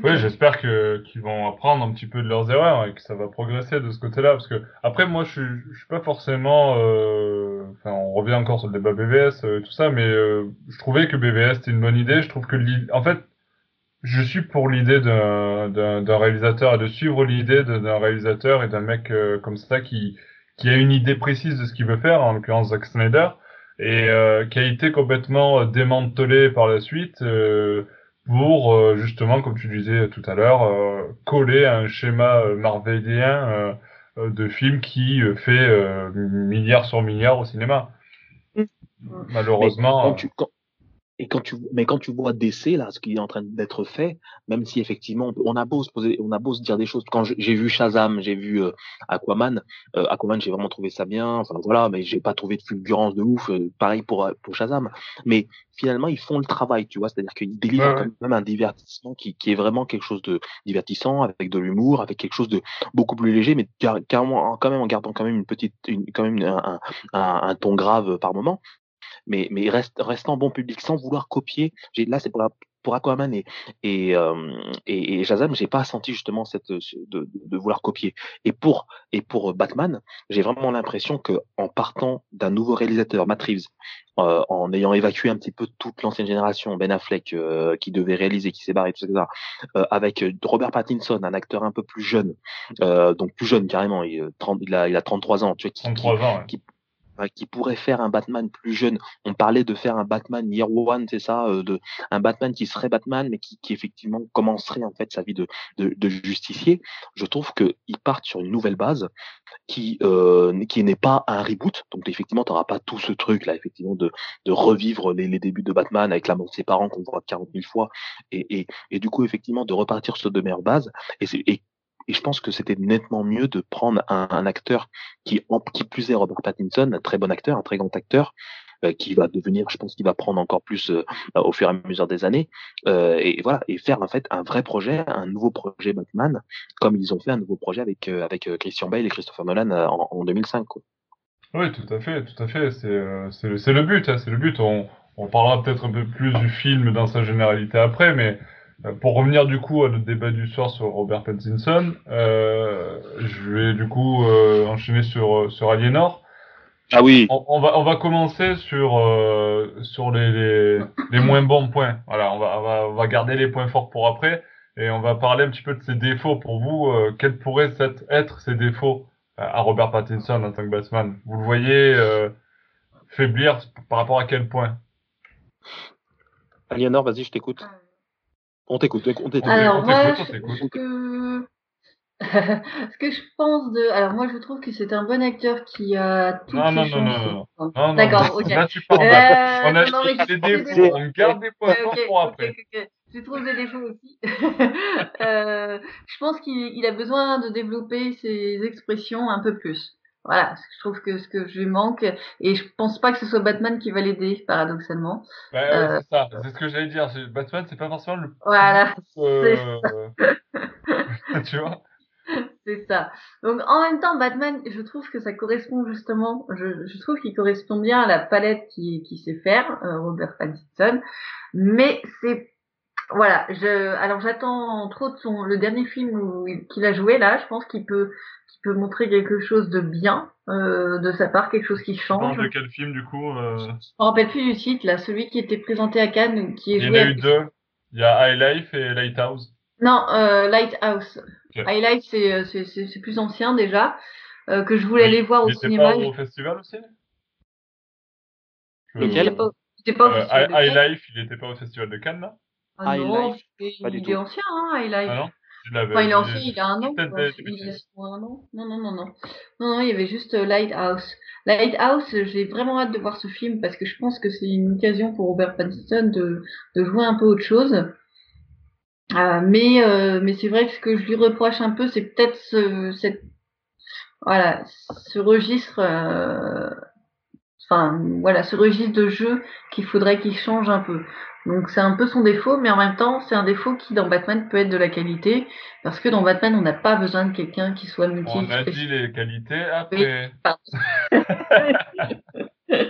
Oui, j'espère que qu'ils vont apprendre un petit peu de leurs erreurs et que ça va progresser de ce côté-là. Parce que après, moi, je suis, je suis pas forcément. Euh... Enfin, on revient encore sur le débat BVS euh, et tout ça, mais euh, je trouvais que BVS c'était une bonne idée. Je trouve que en fait, je suis pour l'idée d'un réalisateur et de suivre l'idée d'un réalisateur et d'un mec euh, comme ça qui qui a une idée précise de ce qu'il veut faire, en l'occurrence Zack Snyder, et euh, qui a été complètement démantelé par la suite pour euh, justement, comme tu disais tout à l'heure, euh, coller un schéma euh, marvelien de film qui fait milliard sur milliard au cinéma. Mmh. Malheureusement. Et quand tu, mais quand tu vois DC, là, ce qui est en train d'être fait, même si effectivement, on a beau se poser, on a beau se dire des choses. Quand j'ai vu Shazam, j'ai vu euh, Aquaman, euh, Aquaman, j'ai vraiment trouvé ça bien. Enfin, voilà, mais j'ai pas trouvé de fulgurance de ouf. Euh, pareil pour, pour Shazam. Mais finalement, ils font le travail, tu vois. C'est-à-dire qu'ils délivrent quand même un divertissement qui, qui est vraiment quelque chose de divertissant, avec de l'humour, avec quelque chose de beaucoup plus léger, mais carrément, quand même en gardant quand même une petite, une, quand même un, un, un ton grave par moment mais, mais reste, restant bon public sans vouloir copier. Là, c'est pour, la, pour Aquaman et, et, euh, et, et Shazam, j'ai pas senti justement cette, de, de, vouloir copier. Et pour, et pour Batman, j'ai vraiment l'impression que en partant d'un nouveau réalisateur, Matt Reeves, euh, en ayant évacué un petit peu toute l'ancienne génération, Ben Affleck euh, qui devait réaliser, qui s'est barré, tout ça, euh, avec Robert Pattinson, un acteur un peu plus jeune, euh, donc plus jeune carrément, il, 30, il, a, il a 33 ans, tu vois, qui, 33 ans, ouais. qui, qui pourrait faire un Batman plus jeune. On parlait de faire un Batman Year One, c'est ça, euh, de un Batman qui serait Batman, mais qui, qui effectivement commencerait en fait sa vie de, de, de justicier. Je trouve que ils partent sur une nouvelle base qui euh, qui n'est pas un reboot. Donc effectivement, tu n'auras pas tout ce truc là, effectivement, de, de revivre les, les débuts de Batman avec la mort de ses parents qu'on voit 40 000 fois, et, et, et du coup effectivement de repartir sur de meilleures bases. Et, et et je pense que c'était nettement mieux de prendre un, acteur qui, qui plus est Robert Pattinson, un très bon acteur, un très grand acteur, euh, qui va devenir, je pense qu'il va prendre encore plus euh, au fur et à mesure des années, euh, et voilà, et faire en fait un vrai projet, un nouveau projet Batman, comme ils ont fait un nouveau projet avec euh, avec euh, Christian Bale et Christopher Nolan en, en 2005. Quoi. Oui, tout à fait, tout à fait. C'est le but, hein, c'est le but. On, on parlera peut-être un peu plus du film dans sa généralité après, mais euh, pour revenir du coup à notre débat du soir sur Robert Pattinson, euh, je vais du coup euh, enchaîner sur sur Aliénor. Ah oui. On, on, va on va commencer sur euh, sur les, les, les moins bons points. Voilà, on va, on va on va garder les points forts pour après et on va parler un petit peu de ses défauts pour vous. Euh, quels pourraient être ses défauts à Robert Pattinson en tant que Batman Vous le voyez faiblir par rapport à quel point? Aliénor, vas-y, je t'écoute. On t'écoute, on t'écoute. Alors, moi, ce que... ce que je pense de. Alors, moi, je trouve que c'est un bon acteur qui a toutes non, non, non, non. D'accord, ok. Là, tu parles. Euh, on a non, mais des défauts, on garde des points pour après. Okay, okay. Je trouve des défauts aussi. euh, je pense qu'il a besoin de développer ses expressions un peu plus. Voilà, je trouve que ce que je lui manque, et je pense pas que ce soit Batman qui va l'aider, paradoxalement. Bah, ouais, euh... c'est ça, c'est ce que j'allais dire. Batman, c'est pas forcément le. Voilà. Euh... tu vois C'est ça. Donc en même temps, Batman, je trouve que ça correspond justement, je, je trouve qu'il correspond bien à la palette qu'il qui sait faire, euh, Robert Pattinson, mais c'est voilà, je, alors j'attends entre autres son, le dernier film qu'il a joué là, je pense qu'il peut, qu'il peut montrer quelque chose de bien euh, de sa part, quelque chose qui change. de quel film du coup euh... Je me rappelle plus du titre là, celui qui était présenté à Cannes, qui est Il y joué. en a eu deux. Il y a High Life et Lighthouse. Non, euh, Lighthouse. Okay. High Life c'est euh, c'est c'est plus ancien déjà, euh, que je voulais aller voir au cinéma. Pas au festival aussi? Lequel? Il était pas, au euh, festival. High Life, il était pas au festival de Cannes là Ah High non, Life, il, pas du il tout. est ancien, hein, High Life. Ah non Je l'avais. Enfin, il est ancien, il a un an. Quoi. Il a un an. Non, non, non, non. Non, non, il y avait juste euh, Lighthouse. Lighthouse, j'ai vraiment hâte de voir ce film parce que je pense que c'est une occasion pour Robert Pattinson de, de jouer un peu autre chose. mais mais c'est vrai que ce que je lui reproche un peu, c'est peut-être ce, cette voilà ce registre enfin voilà ce registre de jeu qu'il faudrait qu'il change un peu. Donc c'est un peu son défaut, mais en même temps c'est un défaut qui dans Batman peut être de la qualité, parce que dans Batman on n'a pas besoin de quelqu'un qui soit multi. On a dit les qualités après. et,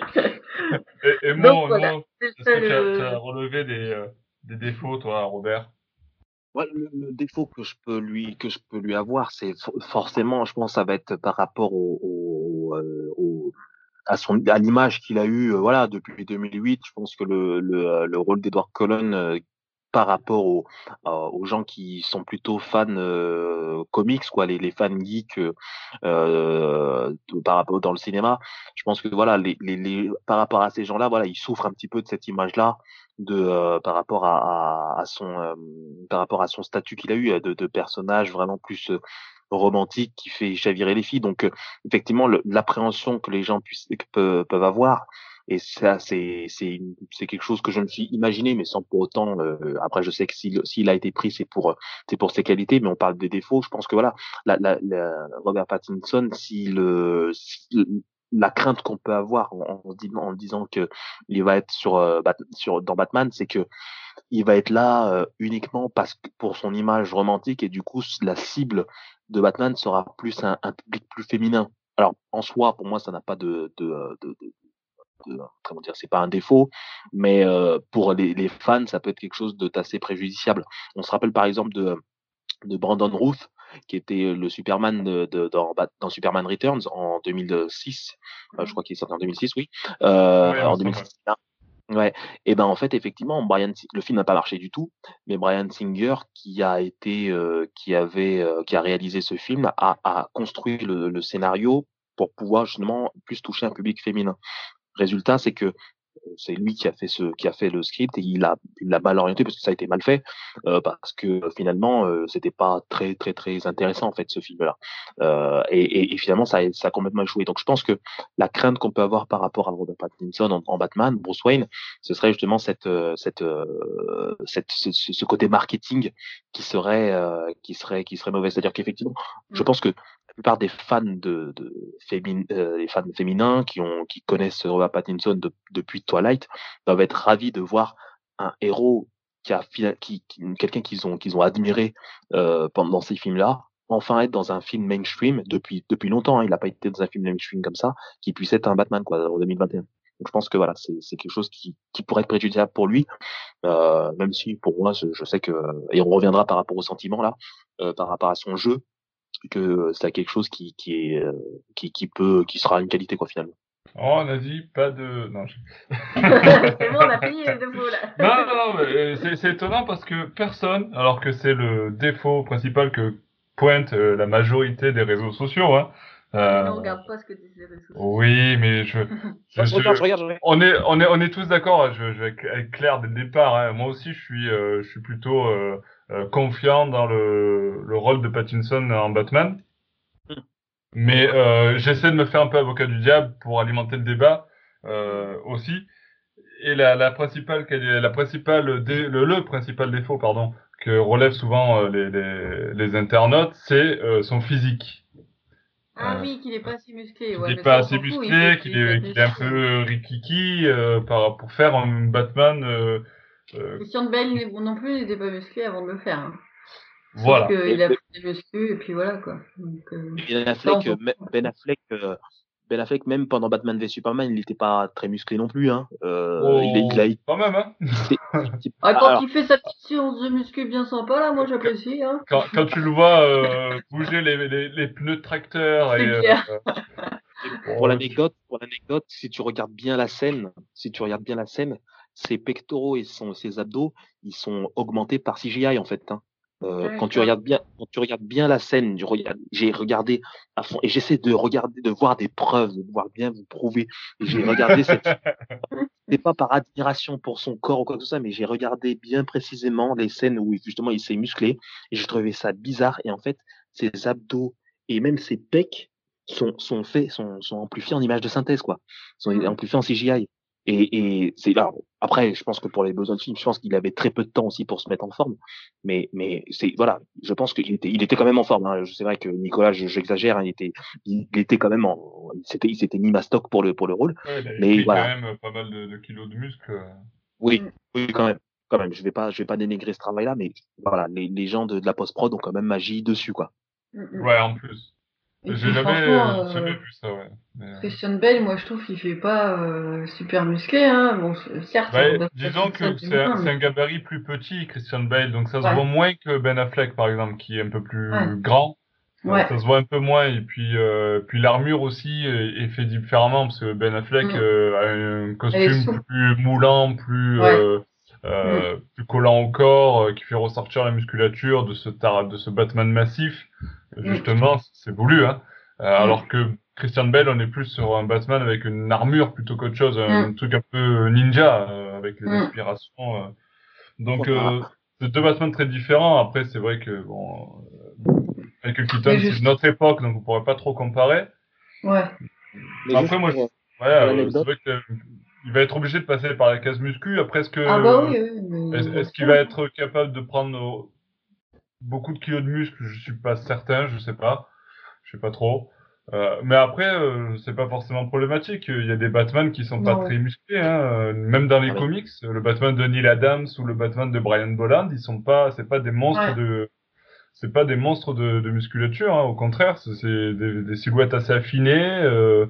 et moi, est-ce que tu as, relevé des, euh, des défauts toi, Robert Ouais, le, défaut que je peux lui que je peux lui avoir, c'est forcément, je pense, ça va être par rapport au, au, au à son à l'image qu'il a eu voilà depuis 2008 je pense que le le, le rôle d'Edward Cullen par rapport aux, aux gens qui sont plutôt fans comics quoi les, les fans geeks euh, par rapport dans le cinéma je pense que voilà les, les, les par rapport à ces gens là voilà ils souffrent un petit peu de cette image là de par rapport à, à, à son par rapport à son statut qu'il a eu de, de personnage vraiment plus romantique qui fait chavirer les filles. Donc, euh, effectivement, l'appréhension que les gens puissent, peuvent, peuvent avoir, et ça, c'est c'est quelque chose que je me suis imaginé, mais sans pour autant. Euh, après, je sais que s'il a été pris, c'est pour c'est pour ses qualités, mais on parle des défauts. Je pense que voilà, la, la, Robert Pattinson, si le la crainte qu'on peut avoir en, en, disant que il va être sur, euh, sur dans Batman, c'est que il va être là euh, uniquement parce que pour son image romantique et du coup la cible de Batman sera plus un, un public plus féminin. Alors en soi, pour moi, ça n'a pas de, de, de, de comment dire, c'est pas un défaut, mais euh, pour les, les, fans, ça peut être quelque chose d'assez préjudiciable. On se rappelle par exemple de, de Brandon Ruth, qui était le Superman de, de, dans, dans, Superman Returns en 2006. Euh, je crois qu'il est sorti en 2006, oui. Euh, en 2006. Ouais. Et ben en fait effectivement le film n'a pas marché du tout, mais Brian Singer qui a été qui avait qui a réalisé ce film a, a construit le, le, scénario pour pouvoir justement plus toucher un public féminin. Résultat c'est que c'est lui qui a fait ce qui a fait le script et il a il l'a mal orienté parce que ça a été mal fait euh, parce que finalement euh, c'était pas très très très intéressant en fait ce film là euh, et, et, finalement ça a, ça a complètement échoué. Donc je pense que la crainte qu'on peut avoir par rapport à Robert Pattinson en, Batman Bruce Wayne ce serait justement cette euh, cette, cette ce, ce, côté marketing qui serait qui serait qui serait mauvais. C'est à dire qu'effectivement je mmh. pense que plupart des fans de, de euh, les fans féminins qui ont qui connaissent Robert Pattinson depuis Twilight doivent être ravis de voir un héros qui a qui, quelqu'un qu'ils ont qu'ils ont admiré euh, pendant ces films-là enfin être dans un film mainstream depuis depuis longtemps hein, il n'a pas été dans un film mainstream comme ça qui puisse être un Batman quoi en 2021 donc je pense que voilà c'est quelque chose qui qui pourrait être préjudiciable pour lui euh, même si pour moi je, je, sais que et on reviendra par rapport au sentiment là euh, par rapport à son jeu que c'est quelque chose qui, qui est euh, qui, qui peut qui sera une qualité quoi finalement. Oh, on a dit pas de. Non, je... c'est bon, on a fini les défauts là. non, non, non, euh, c'est, c'est étonnant parce que personne, alors que c'est le défaut principal que pointe euh, la majorité des réseaux sociaux, hein. Euh... on regarde pas ce que disent les réseaux sociaux. Oui, mais je. je, je, regarde, je regarde, On est, on est, on est tous d'accord. Hein, je, je vais être clair dès le départ. Hein. Moi aussi, je suis, je suis plutôt euh, confiant dans le, le, rôle de Pattinson en Batman. Hmm. Mais euh, j'essaie de me faire un peu avocat du diable pour alimenter le débat euh, aussi. Et la, la principale, la principale le, le, principal défaut, pardon, que relèvent souvent euh, les, les, les internautes, c'est euh, son physique. Ah oui, qu'il est pas assez musclé. Ouais, qu'il est pas assez musclé, qu'il est, qu est, un peu rikiki euh, pour faire un Batman euh... Christian Bale non plus, il n'était pas musclé avant de le faire. Hein. Voilà. il a fait des muscles et puis voilà quoi. Donc, euh... Ben Affleck, euh, Ben Affleck, euh, Ben Affleck, même pendant Batman v Superman, il n'était pas très musclé non plus. Hein. Euh, oh, il, il, a... Quand même, hein. ah, quand Alors... il fait sa petite séance de muscu bien sympa, là, moi j'apprécie. Hein. Quand, quand, tu le vois euh, bouger les, les, les, pneus de tracteur et, euh, pour l'anecdote, pour l'anecdote, si tu regardes bien la scène, si tu regardes bien la scène, ses pectoraux et son, ses abdos, ils sont augmentés par CGI en fait. Hein. Euh, quand tu regardes bien, quand tu regardes bien la scène, j'ai regardé à fond et j'essaie de regarder, de voir des preuves, de voir bien vous prouver. J'ai regardé cette, c'est pas par admiration pour son corps ou quoi que ce soit, mais j'ai regardé bien précisément les scènes où justement il s'est musclé et j'ai trouvé ça bizarre et en fait ses abdos et même ses pecs sont, sont faits, sont, sont amplifiés en image de synthèse quoi, sont mmh. amplifiés en CGI. Et, et c'est là. Après, je pense que pour les besoins de film, je pense qu'il avait très peu de temps aussi pour se mettre en forme. Mais, mais c'est voilà, je pense qu'il était, il était quand même en forme. Hein. C'est vrai que Nicolas, j'exagère, hein, il était, il, était quand même en, c'était, il s'était mis mastoc pour le pour le rôle. Ouais, il mais voilà. quand même pas mal de, de kilos de muscles. Oui, mm. oui, quand même quand même, je vais pas, je vais pas dénigrer ce travail-là, mais voilà, les, les gens de, de la post-prod ont quand même magie dessus, quoi. Mm, mm. Ouais, en plus. J'ai jamais, euh, jamais, vu ça, ouais. Euh, Christian Bale, moi je trouve qu'il fait pas euh, super musclé, hein. Bon, certes. Ouais, disons que c'est un, un, gabarit plus petit, Christian Bale, donc ça se voit moins que Ben Affleck, par exemple, qui est un peu plus grand. Ouais. Ça se voit un peu moins et puis euh, puis l'armure aussi est, est, fait différemment parce que Ben Affleck mm. a un costume plus moulant, plus euh, mm. plus collant au corps, euh, qui fait ressortir la musculature de ce tar de ce Batman massif. Mm. Justement, c'est voulu, hein. Euh, mm. Alors que Christian Bell, on est plus sur un Batman avec une armure plutôt qu'autre chose, un truc un peu ninja avec les inspirations. donc c'est deux Batman très différents. Après, c'est vrai que bon, Michael Keaton, c'est notre époque, donc on pourrait pas trop comparer. Ouais. Après, moi, ouais, c'est vrai que il va être obligé de passer par la case muscu. Après, est-ce que ah bah oui, est-ce, qu'il va être capable de prendre beaucoup de kilos de muscles Je suis pas certain, je sais pas, je sais pas trop. Euh, mais après, euh, c'est pas forcément problématique. Il y a des Batman qui sont pas très musclés, hein. même dans les ah comics. Le Batman de Neil Adams ou le Batman de Brian Bolland, ils sont pas, c'est pas des monstres de, c'est pas des monstres de, de musculature. Hein. Au contraire, c'est des, des, silhouettes assez affinées. Euh,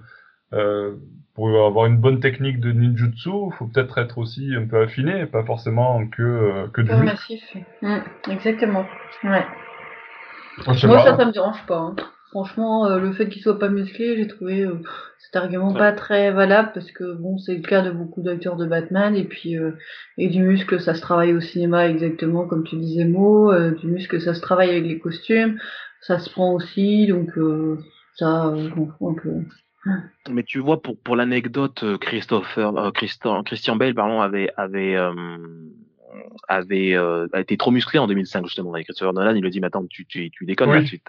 euh, pour avoir une bonne technique de ninjutsu, il faut peut-être être aussi un peu affiné, pas forcément que, euh, que du massif. Mmh, exactement. Ouais. Moi, ça, ça me dérange pas. Hein. Franchement, euh, le fait qu'il soit pas musclé, j'ai trouvé euh, cet argument pas très valable parce que bon, c'est le cas de beaucoup d'acteurs de Batman et puis et du muscle, ça se travaille au cinéma exactement comme tu disais Mo. du muscle, ça se travaille avec les costumes, ça se prend aussi, donc ça, je un peu. Mais tu vois, pour, pour l'anecdote, euh, Christopher, euh, Christian, Christian Bale, pardon, avait, avait, euh, avait euh, été trop musclé en 2005 justement avec Christopher Nolan. Il lui dit, mais attends, tu, tu, tu déconnes, là, tu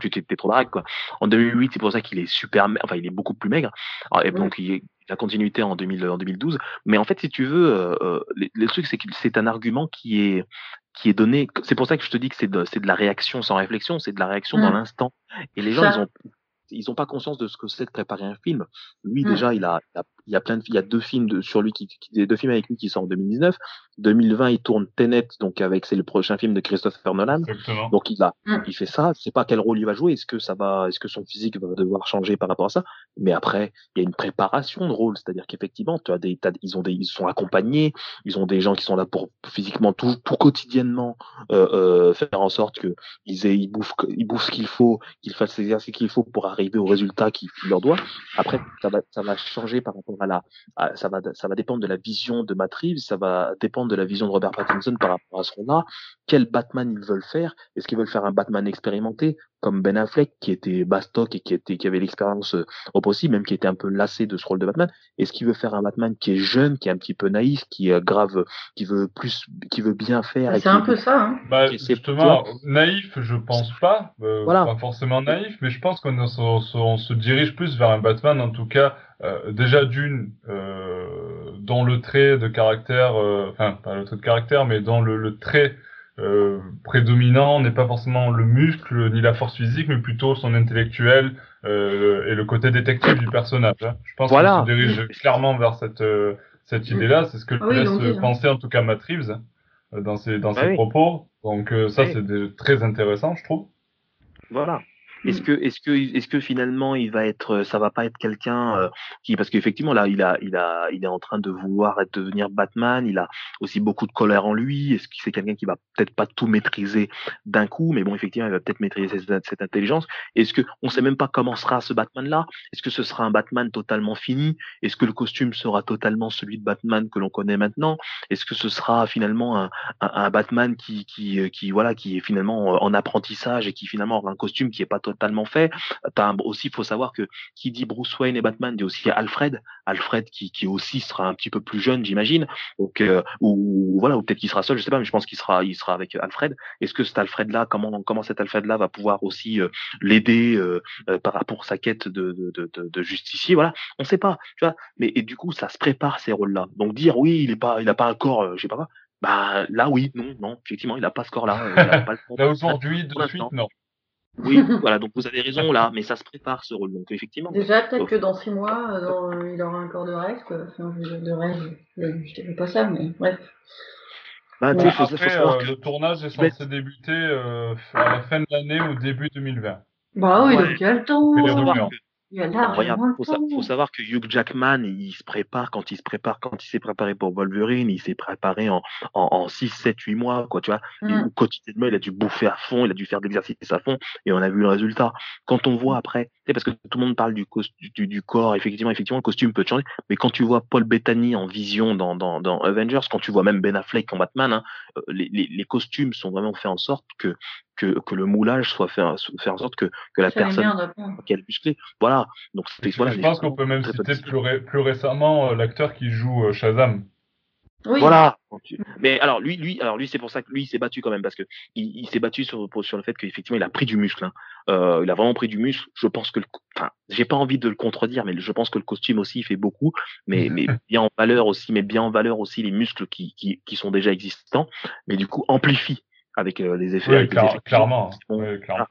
tu t'es trop drague quoi. En 2008, c'est pour ça qu'il est super, enfin il est beaucoup plus maigre. Alors, et donc il, la continuité en, 2000, en 2012. Mais en fait, si tu veux, le, truc c'est que c'est un argument qui est qui est donné. C'est pour ça que je te dis que c'est de, de la réaction sans réflexion, c'est de la réaction dans mmh. l'instant. Et les gens, ils ont ils n'ont pas conscience de ce que c'est de préparer un film. Lui, mmh. déjà, il a, il y a plein de, il y a deux films de, sur lui qui, qui, deux films avec lui qui sortent en 2019. 2020, il tourne Tenet, donc avec, c'est le prochain film de Christopher Nolan. Exactement. Donc il a, mmh. il fait ça. C'est pas quel rôle il va jouer. Est-ce que ça va, est-ce que son physique va devoir changer par rapport à ça? Mais après, il y a une préparation de rôle. C'est-à-dire qu'effectivement, tu as des, ils ont des, ils sont accompagnés. Ils ont des gens qui sont là pour physiquement tout, tout quotidiennement, euh, euh, faire en sorte que ils aient, ils bouffent, ils bouffent ce qu'il faut, qu'ils fassent l'exercice qu'il faut pour arriver au résultat qu'il leur doit. Après, ça va, ça va changer par rapport voilà, ça va, ça va dépendre de la vision de Matt Reeves, ça va dépendre de la vision de Robert Pattinson par rapport à ce qu'on a. Quel Batman ils veulent faire? Est-ce qu'ils veulent faire un Batman expérimenté comme Ben Affleck qui était bastock et qui était, qui avait l'expérience euh, au possible, même qui était un peu lassé de ce rôle de Batman? Est-ce qu'il veut faire un Batman qui est jeune, qui est un petit peu naïf, qui est grave, qui veut plus, qui veut bien faire bah, C'est un peu ça. Hein. Bah, justement, naïf, je pense pas. Euh, voilà. Pas forcément naïf, mais je pense qu'on on se dirige plus vers un Batman, en tout cas euh, déjà d'une euh, dans le trait de caractère, euh, enfin pas le trait de caractère, mais dans le, le trait euh, prédominant n'est pas forcément le muscle ni la force physique, mais plutôt son intellectuel euh, et le côté détective du personnage. Hein. Je pense voilà. qu'on se dirige clairement vers cette cette idée-là. C'est ce que ah laisse hein. penser en tout cas Matt Reeves dans ses dans bah ses propos. Donc ça c'est très intéressant, je trouve. Voilà. Est-ce mmh. que, est-ce que, est-ce que finalement il va être, ça va pas être quelqu'un euh, qui, parce qu'effectivement là, il a, il a, il est en train de vouloir devenir Batman. Il a aussi beaucoup de colère en lui. Est-ce que c'est quelqu'un qui va peut-être pas tout maîtriser d'un coup, mais bon, effectivement, il va peut-être maîtriser cette, cette intelligence. Est-ce que on sait même pas comment sera ce Batman-là Est-ce que ce sera un Batman totalement fini? Est-ce que le costume sera totalement celui de Batman que l'on connaît maintenant? Est-ce que ce sera finalement un, un, un Batman qui, qui, qui, voilà, qui est finalement en apprentissage et qui finalement aura un costume qui est pas totalement totalement fait. As aussi, il faut savoir que qui dit Bruce Wayne et Batman dit aussi Alfred, Alfred qui, qui aussi sera un petit peu plus jeune, j'imagine. Donc euh, ou, voilà, ou peut-être qu'il sera seul, je sais pas, mais je pense qu'il sera, il sera avec Alfred. Est-ce que cet Alfred là, comment comment cet Alfred là va pouvoir aussi euh, l'aider euh, par rapport à sa quête de, de, de, de, justicier Voilà, on sait pas, tu vois. Mais et du coup, ça se prépare ces rôles-là. Donc dire oui, il est pas, il a pas un corps, je sais pas quoi. Bah là oui, non, non, effectivement, il a pas ce corps-là. là aujourd'hui, de suite, non. Oui, voilà, donc vous avez raison là, mais ça se prépare ce rôle, donc effectivement. Déjà, peut-être que dans six mois, il aura un corps de rêve, Enfin, de rêve, je dirais pas ça, mais bref. Bah, après, euh, le tournage est censé débuter euh, à la fin de l'année ou début 2020. Bah oui, donc il y a le temps. Il faut, savoir que Hugh Jackman, il se prépare quand il se prépare, quand il s'est préparé pour Wolverine, il s'est préparé en, en, 6, 7, 8 mois, quoi, tu vois. Mmh. quotidiennement, il a dû bouffer à fond, il a dû faire de l'exercice à fond, et on a vu le résultat. Quand on voit après, parce que tout le monde parle du, du, du, corps, effectivement, effectivement, le costume peut changer, mais quand tu vois Paul Bettany en vision dans, dans, dans Avengers, quand tu vois même Ben Affleck en Batman, hein, euh, les, les, les, costumes sont vraiment faits en sorte que que, que le moulage soit fait, fait en sorte que, que la personne qu'elle musclée. Voilà. Donc voilà, je pense qu'on peut même citer plus, plus, récemment euh, l'acteur qui joue euh, Shazam. Oui. Voilà. Mais alors lui, lui, alors lui, c'est pour ça que lui, il s'est battu quand même parce que il, il s'est battu sur, sur le fait qu'effectivement, il a pris du muscle. Hein. Euh, il a vraiment pris du muscle. Je pense que, enfin, j'ai pas envie de le contredire, mais je pense que le costume aussi il fait beaucoup, mais, mais bien en valeur aussi, mais bien en valeur aussi les muscles qui, qui, qui sont déjà existants, mais du coup amplifie avec euh, les effets. Oui, clairement. Oui, clairement.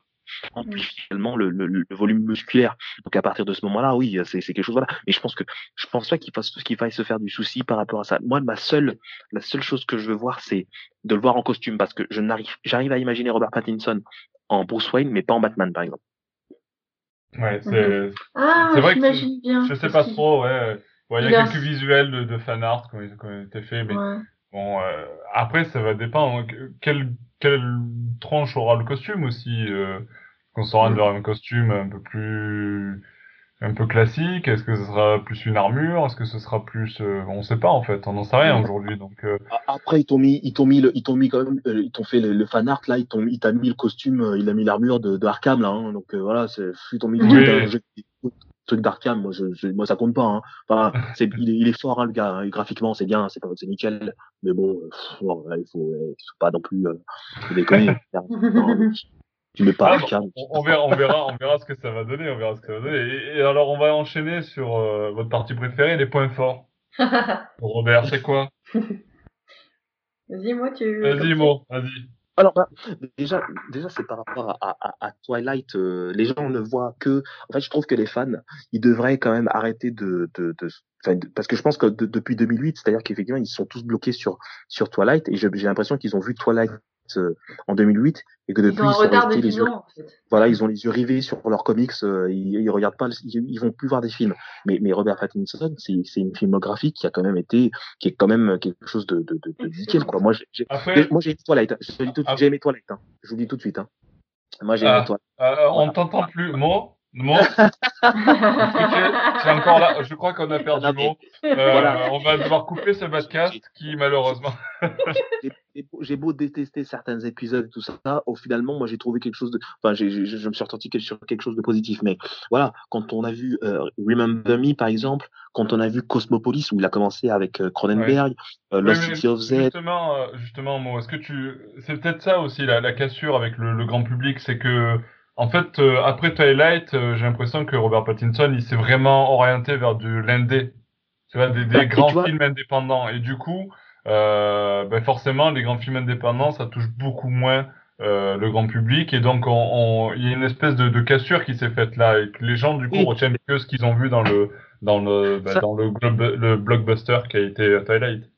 amplifie le, le, le, volume musculaire. Donc à partir de ce moment-là, oui, c'est quelque chose voilà. Mais je pense que je pense pas qu'il fasse qu'il faille se faire du souci par rapport à ça. Moi, ma seule la seule chose que je veux voir, c'est de le voir en costume parce que je n'arrive j'arrive à imaginer Robert Pattinson en Bruce Wayne, mais pas en Batman par exemple. Ouais, c'est ah, vrai que bien, je sais pas trop. Ouais, il y a quelques visuels de, de fan art qui ont, été faits, mais bon euh, après ça va dépendre. Quel quelle tranche aura le costume aussi euh, Qu'on rende vers un costume un peu plus un peu classique Est-ce que ce sera plus une armure Est-ce que ce sera plus euh, On sait pas en fait, on n'en sait rien aujourd'hui. Donc euh. après ils t'ont mis, ils t'ont mis, le, ils t'ont mis quand même, ils t'ont fait le, fan art là, ils t'ont, il t'a mis le costume, il a mis l'armure de, de Arkham là, hein, donc voilà, c'est, ils t'ont mis oui truc d'Arkham, moi, je, moi, ça compte pas. Hein. Enfin, il, est fort, hein, le gars. Hein. Graphiquement, c'est bien, c'est pas, c'est nickel. Mais bon, bon il faut, faut pas non plus euh, déconner. tu mets pas Arkham. On, verra, on verra, on verra ce que ça va donner. On verra ce que ça va donner. Et, alors, on va enchaîner sur euh, votre partie préférée, les points forts. Robert, c'est quoi? Vas-y, moi, tu. Vas-y, moi, vas-y. Alors, bah, déjà, déjà c'est par rapport à, à, à Twilight. Euh, les gens ne voient que. En fait, je trouve que les fans, ils devraient quand même arrêter de. de, de, de parce que je pense que depuis 2008, c'est-à-dire qu'effectivement, ils sont tous bloqués sur sur Twilight, et j'ai l'impression qu'ils ont vu Twilight en 2008 et que depuis ils, sont restés les yeux, voilà ils ont les yeux rivés sur leurs comics euh, ils, ils, regardent pas ils, vont plus voir des films. Mais mais Robert Pattinson c'est c'est une filmographie qui a quand même été qui est quand même quelque chose de de, de, nickel quoi. Moi j'ai moi j'ai aimé Twilight j'ai aimé Twilight hein. je vous dis tout de suite hein. moi j'ai aimé ah, Twilight euh, on t'entend plus moi moi, c'est encore là. Je crois qu'on a perdu le mot. Euh, on va devoir couper ce podcast qui, malheureusement. j'ai beau détester certains épisodes et tout ça, au finalement, moi j'ai trouvé quelque chose de. Enfin, je me suis ressorti sur quelque chose de positif. Mais voilà, quand on a vu euh, Remember Me, par exemple, quand on a vu Cosmopolis, où il a commencé avec euh, Cronenberg, Lost City of Z. Justement, justement, moi, est-ce que tu. C'est peut-être ça aussi, la, la cassure avec le, le grand public, c'est que en fait, euh, après Twilight, euh, j'ai l'impression que Robert Pattinson, il s'est vraiment orienté vers du l'indé, tu vois, des, des bah, grands films indépendants. Et du coup, euh, ben forcément, les grands films indépendants, ça touche beaucoup moins euh, le grand public. Et donc, il on, y a une espèce de, de cassure qui s'est faite là, et que les gens, du coup, retiennent que ce qu'ils ont vu dans le dans le ben, dans le, le blockbuster qui a été Twilight.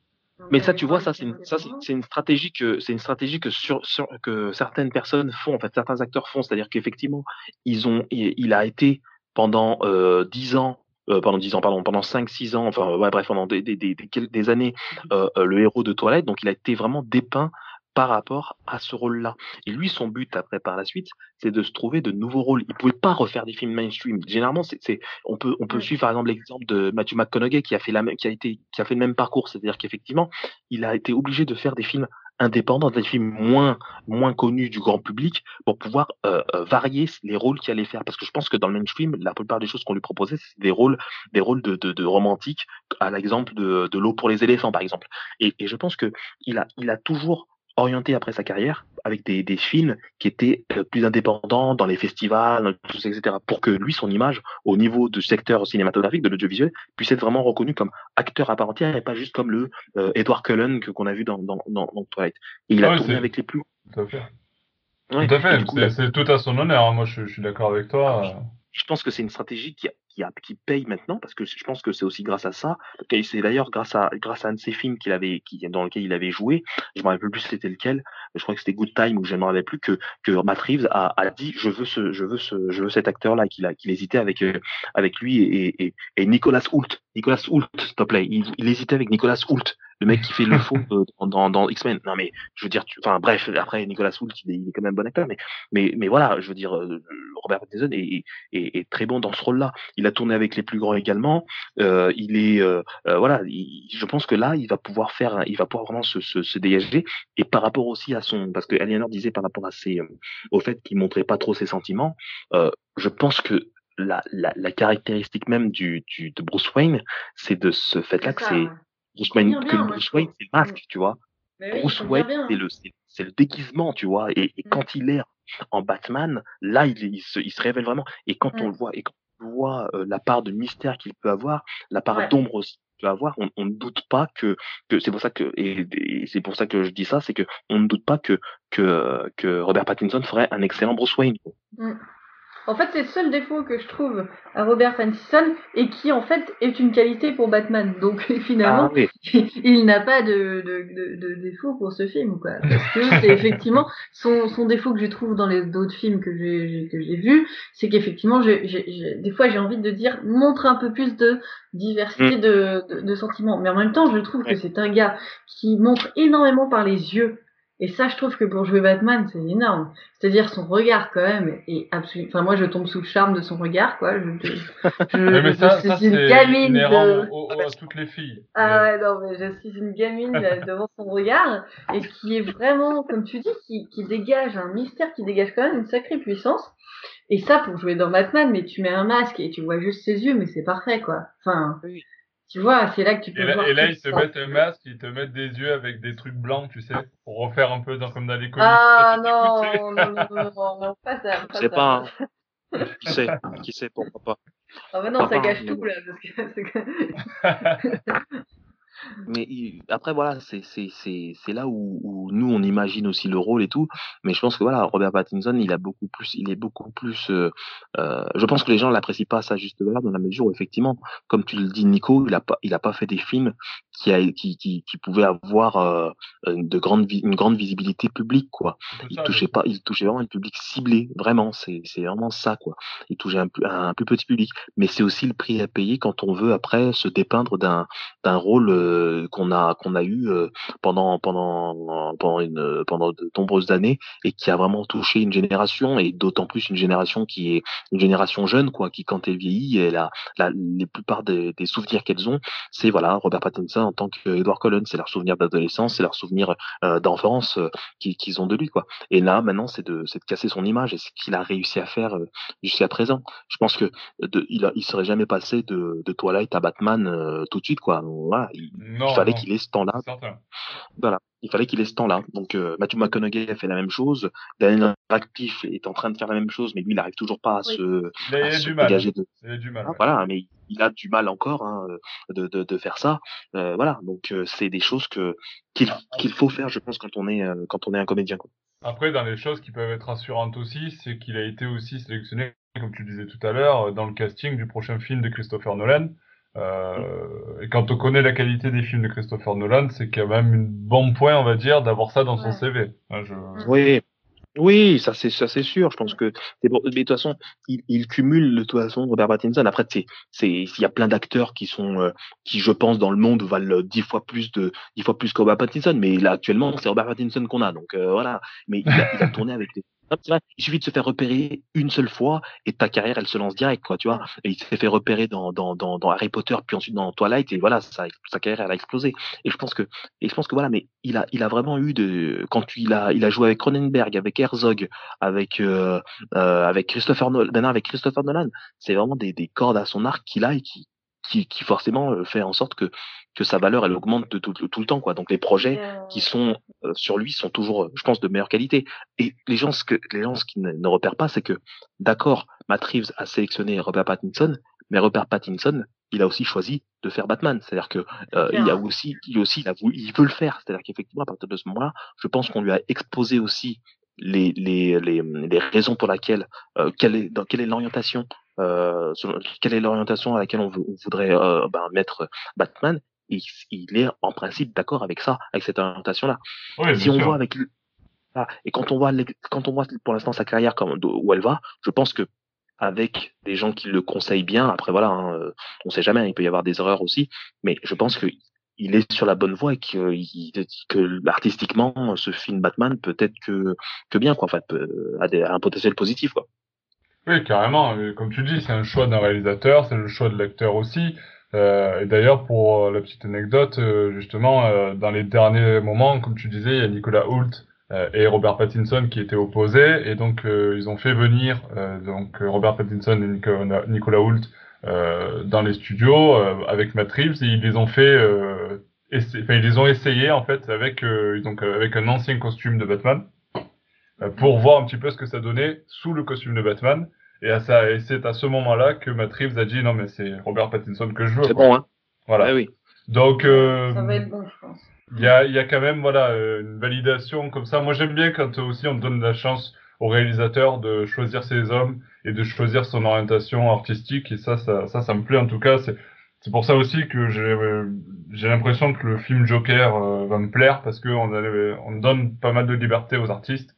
Mais ça, tu vois, ça, c'est une, ça, c'est une stratégie que, c'est une stratégie que sur, sur, que certaines personnes font, en fait, certains acteurs font, c'est-à-dire qu'effectivement, ils ont, il, a été pendant euh, 10 ans, euh, pendant 10 ans, pardon, pendant 5, 6 ans, enfin, ouais, bref, pendant des, des, des, des années, euh, euh, le héros de Toilette, donc il a été vraiment dépeint par rapport à ce rôle-là. Et lui, son but après par la suite, c'est de se trouver de nouveaux rôles. Il pouvait pas refaire des films mainstream. Généralement, c'est, on peut, on peut suivre par exemple l'exemple de Matthew McConaughey qui a fait la, qui a été, qui a fait le même parcours. C'est-à-dire qu'effectivement, il a été obligé de faire des films indépendants, des films moins moins connus du grand public pour pouvoir euh, euh, varier les rôles qu'il allait faire. Parce que je pense que dans le mainstream, la plupart des choses qu'on lui proposait, c'est des rôles des rôles de, de, de romantique, à l'exemple de, de l'eau pour les éléphants, par exemple. Et, et je pense que il a il a toujours orienté après sa carrière avec des, des films qui étaient euh, plus indépendants dans les festivals, etc. Pour que lui, son image, au niveau du secteur cinématographique, de l'audiovisuel, puisse être vraiment reconnu comme acteur à part entière et pas juste comme le euh, Edward Cullen que qu'on a vu dans, dans, dans, dans Twilight. Et il a Ouais, tourné c'est- avec les plus. Tout à fait. Ouais. Tout à fait. C'est- tout à son honneur. hein. Moi, je, je suis d'accord avec toi. euh. je pense que c'est une stratégie qui, a- qui, paye maintenant parce que je pense que c'est aussi grâce à ça. C'est d'ailleurs grâce à, grâce à un de ses films qu'il avait, qui, dans lequel il avait joué. Je me rappelle plus c'était lequel. Je crois que c'était Good Time ou je ne me rappelle plus que, que Matt Reeves a, dit je veux ce, je veux ce, je veux cet acteur-là qu'il qu'il hésitait avec, euh, avec lui et, et, Nicolas Hoult. Nicolas Hoult, s'il te plaît. Il, hésitait avec Nicolas Hoult, le mec qui fait le faux euh, dans, dans, X-Men. Non mais je veux dire, enfin bref. Après Nicolas Hoult, il est, il est quand même bon acteur, mais, mais, mais voilà, je veux dire, euh, Robert Pattinson est, est, est très bon dans ce rôle-là. Il a tourné avec les plus grands également. Euh, il est, euh, euh, voilà, il- je pense que là, il va pouvoir faire, il va pouvoir vraiment se, se, se dégager. Et par rapport aussi à son, parce que Aliénor disait par rapport à ses, au fait qu'il montrait pas trop ses sentiments, je pense que la, la, la caractéristique même du, du de Bruce Wayne, c'est de ce fait-là que c'est. Bruce Wayne, bien, Bruce Wayne, c'est le masque, tu vois. Oui, Bruce il Wayne, c'est le, c'est c'est le déguisement, tu vois. Et, et Mm. quand il est en Batman, là, il, il, se, il se révèle vraiment. Et quand on Mm. le voit, et quand voit la part de mystère qu'il peut avoir, la part Ouais. d'ombre aussi qu'il peut avoir, on, on ne doute pas que, que c'est pour ça que, et, et c'est pour ça que je dis ça, c'est que on ne doute pas que, que, que Robert Pattinson ferait un excellent Bruce Wayne. Mm. En fait, c'est le seul défaut que je trouve à Robert Pattinson et qui, en fait, est une qualité pour Batman. Donc, finalement, Ah oui. il n'a pas de, de, de, de défaut pour ce film, quoi. Parce que c'est effectivement son, son défaut que je trouve dans les d'autres films que j'ai j'ai- que j'ai vus, c'est qu'effectivement, des fois, j'ai envie de dire montre un peu plus de diversité de, de, de sentiments. Mais en même temps, je trouve que c'est un gars qui montre énormément par les yeux. Et ça, je trouve que pour jouer Batman, c'est énorme. C'est-à-dire son regard quand même est absolument. Enfin, moi, je tombe sous le charme de son regard, quoi. Je, je, je- Mais, mais je ça, suis ça une gamine de. au- au- à toutes les filles. Ah ouais, non, mais je suis une gamine devant son regard et qui est vraiment, comme tu dis, qui, qui dégage un mystère, qui dégage quand même une sacrée puissance. Et ça, pour jouer dans Batman, mais tu mets un masque et tu vois juste ses yeux, mais c'est parfait, quoi. Enfin, Oui. Tu vois, c'est là que tu peux Et là, voir. et là, ils te ça. mettent un masque, ils te mettent des yeux avec des trucs blancs, tu sais, pour refaire un peu dans, comme dans les comics. Ah non, non, non, non, non, non, pas ça. Je Pas sais ça. pas, hein. Qui sait, qui sait, pourquoi pas. Ah bah non, ça gâche tout là. Parce que, c'est que- Mais il- après voilà, c'est là où, où nous on imagine aussi le rôle et tout. Mais je pense que voilà, Robert Pattinson, il a beaucoup plus, il est beaucoup plus. euh, euh, je pense que les gens l'apprécient pas à sa juste valeur dans la mesure où effectivement, comme tu le dis, Nico, il a pas il a pas fait des films qui a qui qui, qui pouvaient avoir euh, une de grande une grande visibilité publique quoi. Il touchait pas, il touchait vraiment un public ciblé, vraiment. C'est c'est vraiment ça quoi. Il touchait un, plus- un plus petit public, mais c'est aussi le prix à payer quand on veut après se dépeindre d'un d'un rôle euh, qu'on a qu'on a eu euh, pendant pendant pendant pendant de nombreuses années et qui a vraiment touché une génération et d'autant plus une génération qui est une génération jeune quoi qui quand elle vieillit elle a les plupart des, des souvenirs qu'elles ont c'est voilà Robert Pattinson en tant que Edward Cullen c'est leur souvenir d'adolescence c'est leur souvenir euh, d'enfance qui- qu'ils ont de lui quoi. Et là maintenant c'est de c'est de casser son image et ce qu'il a réussi à faire jusqu'à présent. Je pense que de, il il serait jamais passé de, de Twilight à Batman tout de suite quoi Non, il fallait qu'il ait ce temps-là voilà, il fallait qu'il ait ce temps-là. Donc euh, Matthew McConaughey a fait la même chose, Daniel Radcliffe est en train de faire la même chose, mais lui il n'arrive toujours pas à Oui. se, Il a, à il a se du mal. dégager de. Il a du mal. Ah, ouais. voilà, mais il a du mal encore hein, de, de, de faire ça. Euh, voilà, donc euh, c'est des choses que qu'il qu'il faut faire, je pense, quand on est euh, quand on est un comédien. Quoi. Après, dans les choses qui peuvent être rassurantes aussi, c'est qu'il a été aussi sélectionné, comme tu disais tout à l'heure, dans le casting du prochain film de Christopher Nolan. Euh, et quand on connaît la qualité des films de Christopher Nolan, c'est quand même un bon point, on va dire, d'avoir ça dans son. CV. Hein, je... Oui. Oui, ça c'est ça c'est sûr. Je pense que bon. Mais de toute façon, il, il cumule de toute façon Robert Pattinson. Après, c'est c'est il y a plein d'acteurs qui sont euh, qui, je pense, dans le monde valent dix fois plus de dix fois plus que Robert Pattinson. Mais là actuellement, c'est Robert Pattinson qu'on a. Donc euh, voilà. Mais il a, il a tourné avec des Il suffit de se faire repérer une seule fois et ta carrière, elle se lance direct, quoi, tu vois. Et il s'est fait repérer dans, dans, dans, dans, Harry Potter, puis ensuite dans Twilight, et voilà, sa, sa carrière, elle a explosé. Et je pense que, et je pense que voilà, mais il a, il a vraiment eu de, quand il a, il a joué avec Cronenberg, avec Herzog, avec, euh, euh, avec Christopher Nolan, maintenant avec Christopher Nolan, c'est vraiment des, des cordes à son arc qu'il a et qui, qui, qui forcément euh, fait en sorte que que sa valeur elle augmente tout, tout, le temps quoi. Donc les projets qui sont euh, sur lui sont toujours, je pense, de meilleure qualité. Et les gens ce que les gens ce qui ne, repèrent pas, c'est que d'accord, Matt Reeves a sélectionné Robert Pattinson, mais Robert Pattinson, il a aussi choisi de faire Batman. C'est-à-dire que euh, il a aussi, il aussi, il, a voulu, il veut le faire. C'est-à-dire qu'effectivement, à partir de ce moment-là, je pense qu'on lui a exposé aussi les, les, les, les raisons pour lesquelles, euh, quelle est, dans quelle est l'orientation, euh, quelle est l'orientation à laquelle on, on voudrait euh, ben, mettre Batman, il, il est en principe d'accord avec ça, avec cette orientation-là. si on voit avec ah, et quand on voit quand on voit pour l'instant sa carrière comme où elle va, je pense que avec des gens qui le conseillent bien, après voilà, hein, on sait jamais, il peut y avoir des erreurs aussi, mais je pense que il est sur la bonne voie et que, que artistiquement ce film Batman peut être que, que bien quoi, en fait, a un potentiel positif quoi. Oui, carrément. Comme tu dis, c'est un choix d'un réalisateur, c'est le choix de l'acteur aussi. Euh, et d'ailleurs, pour euh, la petite anecdote, euh, justement, euh, dans les derniers moments, comme tu disais, il y a Nicolas Hoult et Robert Pattinson qui étaient opposés, et donc ils ont fait venir donc Robert Pattinson et Nicolas, Nicolas Hoult dans les studios avec Matt Reeves, et ils les ont fait, ils les ont essayés en fait avec donc avec un ancien costume de Batman pour voir un petit peu ce que ça donnait sous le costume de Batman. Et, et c'est à ce moment-là que Matt Reeves a dit non mais c'est Robert Pattinson que je veux. C'est bon hein. Voilà. oui. Donc euh, ça va être bon je pense. Il y a, y a quand même voilà euh, une validation comme ça. Moi j'aime bien quand aussi on donne la chance au réalisateur de choisir ses hommes et de choisir son orientation artistique et ça ça ça, ça me plaît en tout cas c'est c'est pour ça aussi que j'ai euh, j'ai l'impression que le film Joker euh, va me plaire parce que on, on donne pas mal de liberté aux artistes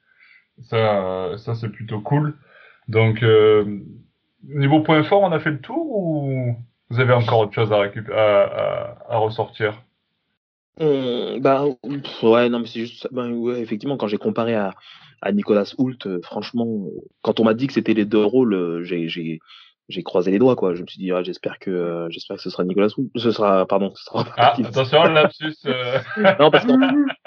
ça ça c'est plutôt cool donc, euh, niveau point fort, on a fait le tour ou vous avez encore autre chose à, à, à, ressortir? Mmh, bah, ouais, non, mais c'est juste ben, ouais, effectivement, quand j'ai comparé à, Nicolas Hoult, euh, franchement, quand on m'a dit que c'était les deux rôles, euh, j'ai j'ai croisé les doigts quoi. Je me suis dit ah, j'espère que euh, j'espère que ce sera Nicolas Roux. Ce sera pardon. Ce sera ah attention le lapsus. Euh... non parce que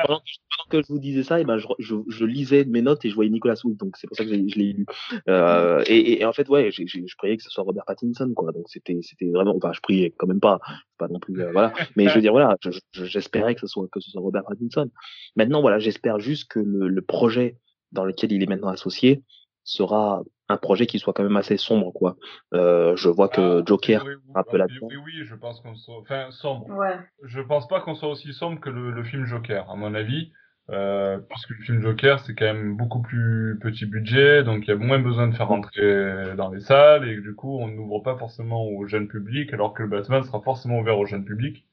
pendant, que je vous disais ça, et eh ben je, je, je, lisais mes notes et je voyais Nicolas Roux donc c'est pour ça que je l'ai lu. Euh, et, et, en fait ouais, j je priais que ce soit Robert Pattinson quoi. Donc c'était c'était vraiment enfin je priais quand même pas pas non plus euh, voilà. Mais je veux dire voilà, j'espérais que ce soit que ce soit Robert Pattinson. Maintenant voilà, j'espère juste que le, le projet dans lequel il est maintenant associé sera un projet qui soit quand même assez sombre, quoi. Euh, je vois que ah, Joker oui, un peu là-dedans. Oui, oui, je pense qu'on soit, enfin sombre. Ouais. Je pense pas qu'on soit aussi sombre que le, le film Joker, à mon avis, euh, puisque le film Joker c'est quand même beaucoup plus petit budget, donc il y a moins besoin de faire rentrer dans les salles et du coup on n'ouvre pas forcément au jeune public, alors que le Batman sera forcément ouvert au jeune public.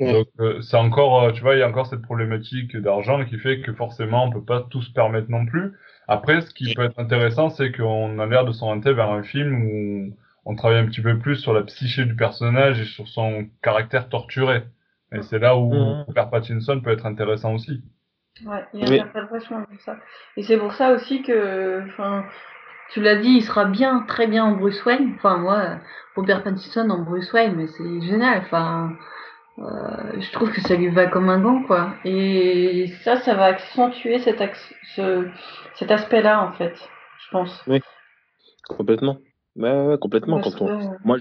Donc euh, c'est encore, tu vois, il y a encore cette problématique d'argent qui fait que forcément on peut pas tout se permettre non plus. Après, ce qui peut être intéressant, c'est qu'on a l'air de s'orienter vers un film où on travaille un petit peu plus sur la psyché du personnage et sur son caractère torturé. Et c'est là où mmh. Robert Pattinson peut être intéressant aussi. Ouais, il y a l'impression de ça. Et c'est pour ça aussi que, enfin, tu l'as dit, il sera bien, très bien en Bruce Wayne. Enfin, moi, Robert Pattinson en Bruce Wayne, mais c'est génial. Enfin, euh, je trouve que ça lui va comme un gant, quoi. Et ça, ça va accentuer cet, ce, cet aspect-là, en fait, je pense. Oui, complètement. Ouais, complètement. quand on... Moi,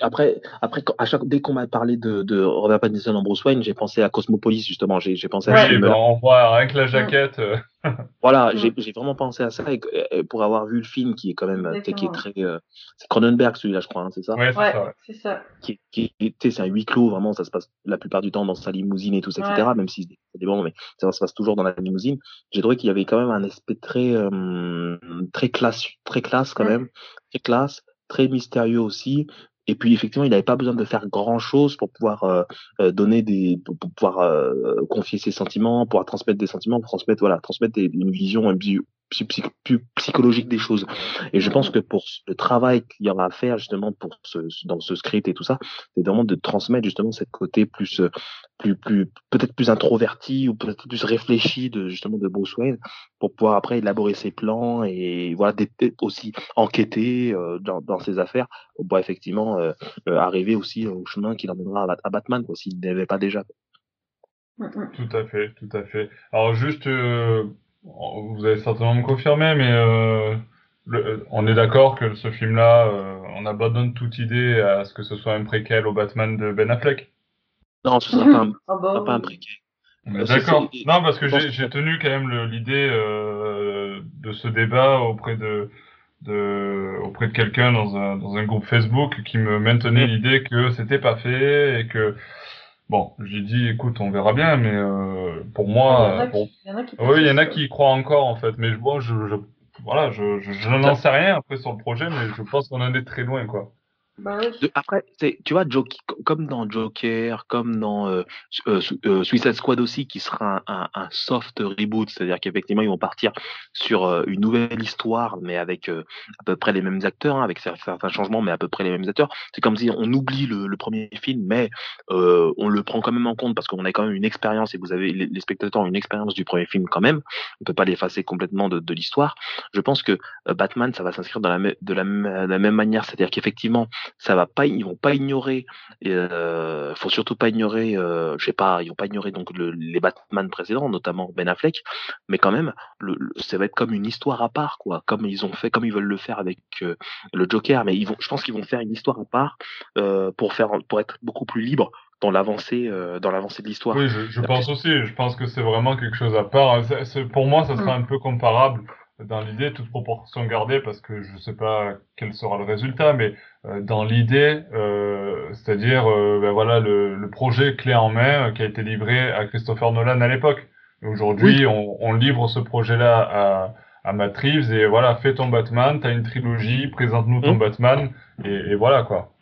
après, après, à chaque dès qu'on m'a parlé de, de Robert Pattinson en Bruce Wayne, j'ai pensé à Cosmopolis justement. J'ai, pensé à. Oui, bah, on voit rien que la jaquette. Voilà, j'ai, j'ai vraiment pensé à ça et, pour avoir vu le film qui est quand même, qui est très, euh, c'est Cronenberg celui-là, je crois, hein, c'est ça? Ouais, c'est ça. C'est ça. Qui, qui, c'est un huis clos vraiment. Ça se passe la plupart du temps dans sa limousine et tout ça, etc. Même si c'est des bons, mais ça se passe toujours dans la limousine. J'ai trouvé qu'il y avait quand même un aspect très, euh, très classe, très classe quand même très classe, très mystérieux aussi. Et puis effectivement, il n'avait pas besoin de faire grand chose pour pouvoir euh, euh, donner des, pour, pouvoir euh, confier ses sentiments, pouvoir transmettre des sentiments, transmettre voilà, transmettre une vision psychologique des choses. Et je pense que pour le travail qu'il y aura à faire justement pour ce, dans ce script et tout ça, c'est vraiment de transmettre justement cette côté plus, euh, plus, plus peut-être plus introverti ou peut-être plus réfléchi de justement de Bruce Wayne pour pouvoir après élaborer ses plans et voilà aussi enquêter euh, dans, dans ses affaires pour effectivement euh, arriver aussi au chemin qui l'emmènera à, Batman quoi s'il n'avait pas déjà. Tout à fait, tout à fait. Alors juste vous allez certainement me confirmer, mais euh, le, on est d'accord que ce film-là, euh, on abandonne toute idée à ce que ce soit un préquel au Batman de Ben Affleck. Non, ce sera pas un, ah bah pas un préquel. D'accord. Non, parce que j'ai tenu quand même l'idée euh, de ce débat auprès de, de auprès de quelqu'un dans un, dans un groupe Facebook qui me maintenait l'idée que c'était pas fait et que Bon, j'ai dit, écoute, on verra bien, mais euh, pour moi, oui, il y en a qui y croient encore en fait, mais bon, je, je voilà, je, je, je n'en sais rien après sur le projet, mais je pense qu'on en est très loin, quoi. Bah après, tu vois, Joker, comme dans Joker, comme dans euh, euh, euh, Suicide Squad aussi, qui sera un, un, soft reboot, c'est-à-dire qu'effectivement, ils vont partir sur une nouvelle histoire, mais avec à peu près les mêmes acteurs, hein, avec certains changements, mais à peu près les mêmes acteurs. C'est comme si on oublie le, le premier film, mais on le prend quand même en compte parce qu'on a quand même une expérience et vous avez les, spectateurs ont une expérience du premier film quand même. On peut pas l'effacer complètement de, de l'histoire. Je pense que Batman, ça va s'inscrire dans la, de la, la même manière, c'est-à-dire qu'effectivement, ça va pas, ils vont pas ignorer. Euh, faut surtout pas ignorer, euh, je sais pas, ils vont pas ignorer donc le, les Batman précédents, notamment Ben Affleck, mais quand même, le, ça va être comme une histoire à part, quoi, comme ils ont fait, comme ils veulent le faire avec euh, le Joker, mais ils vont, je pense qu'ils vont faire une histoire à part euh, pour faire, pour être beaucoup plus libre dans l'avancée dans l'avancée de l'histoire. Oui, je, je pense aussi. Je pense que c'est vraiment quelque chose à part. C'est, pour moi, ça sera mmh. un peu comparable dans l'idée, toute proportion gardée, parce que je ne sais pas quel sera le résultat, mais euh, dans l'idée, euh, c'est-à-dire euh, ben voilà le, le, projet clé en main qui a été livré à Christopher Nolan à l'époque. Aujourd'hui, on, on, livre ce projet-là à, à Matt Reeves et voilà, fais ton Batman, t'as une trilogie, présente-nous ton mmh. Batman et, et voilà quoi.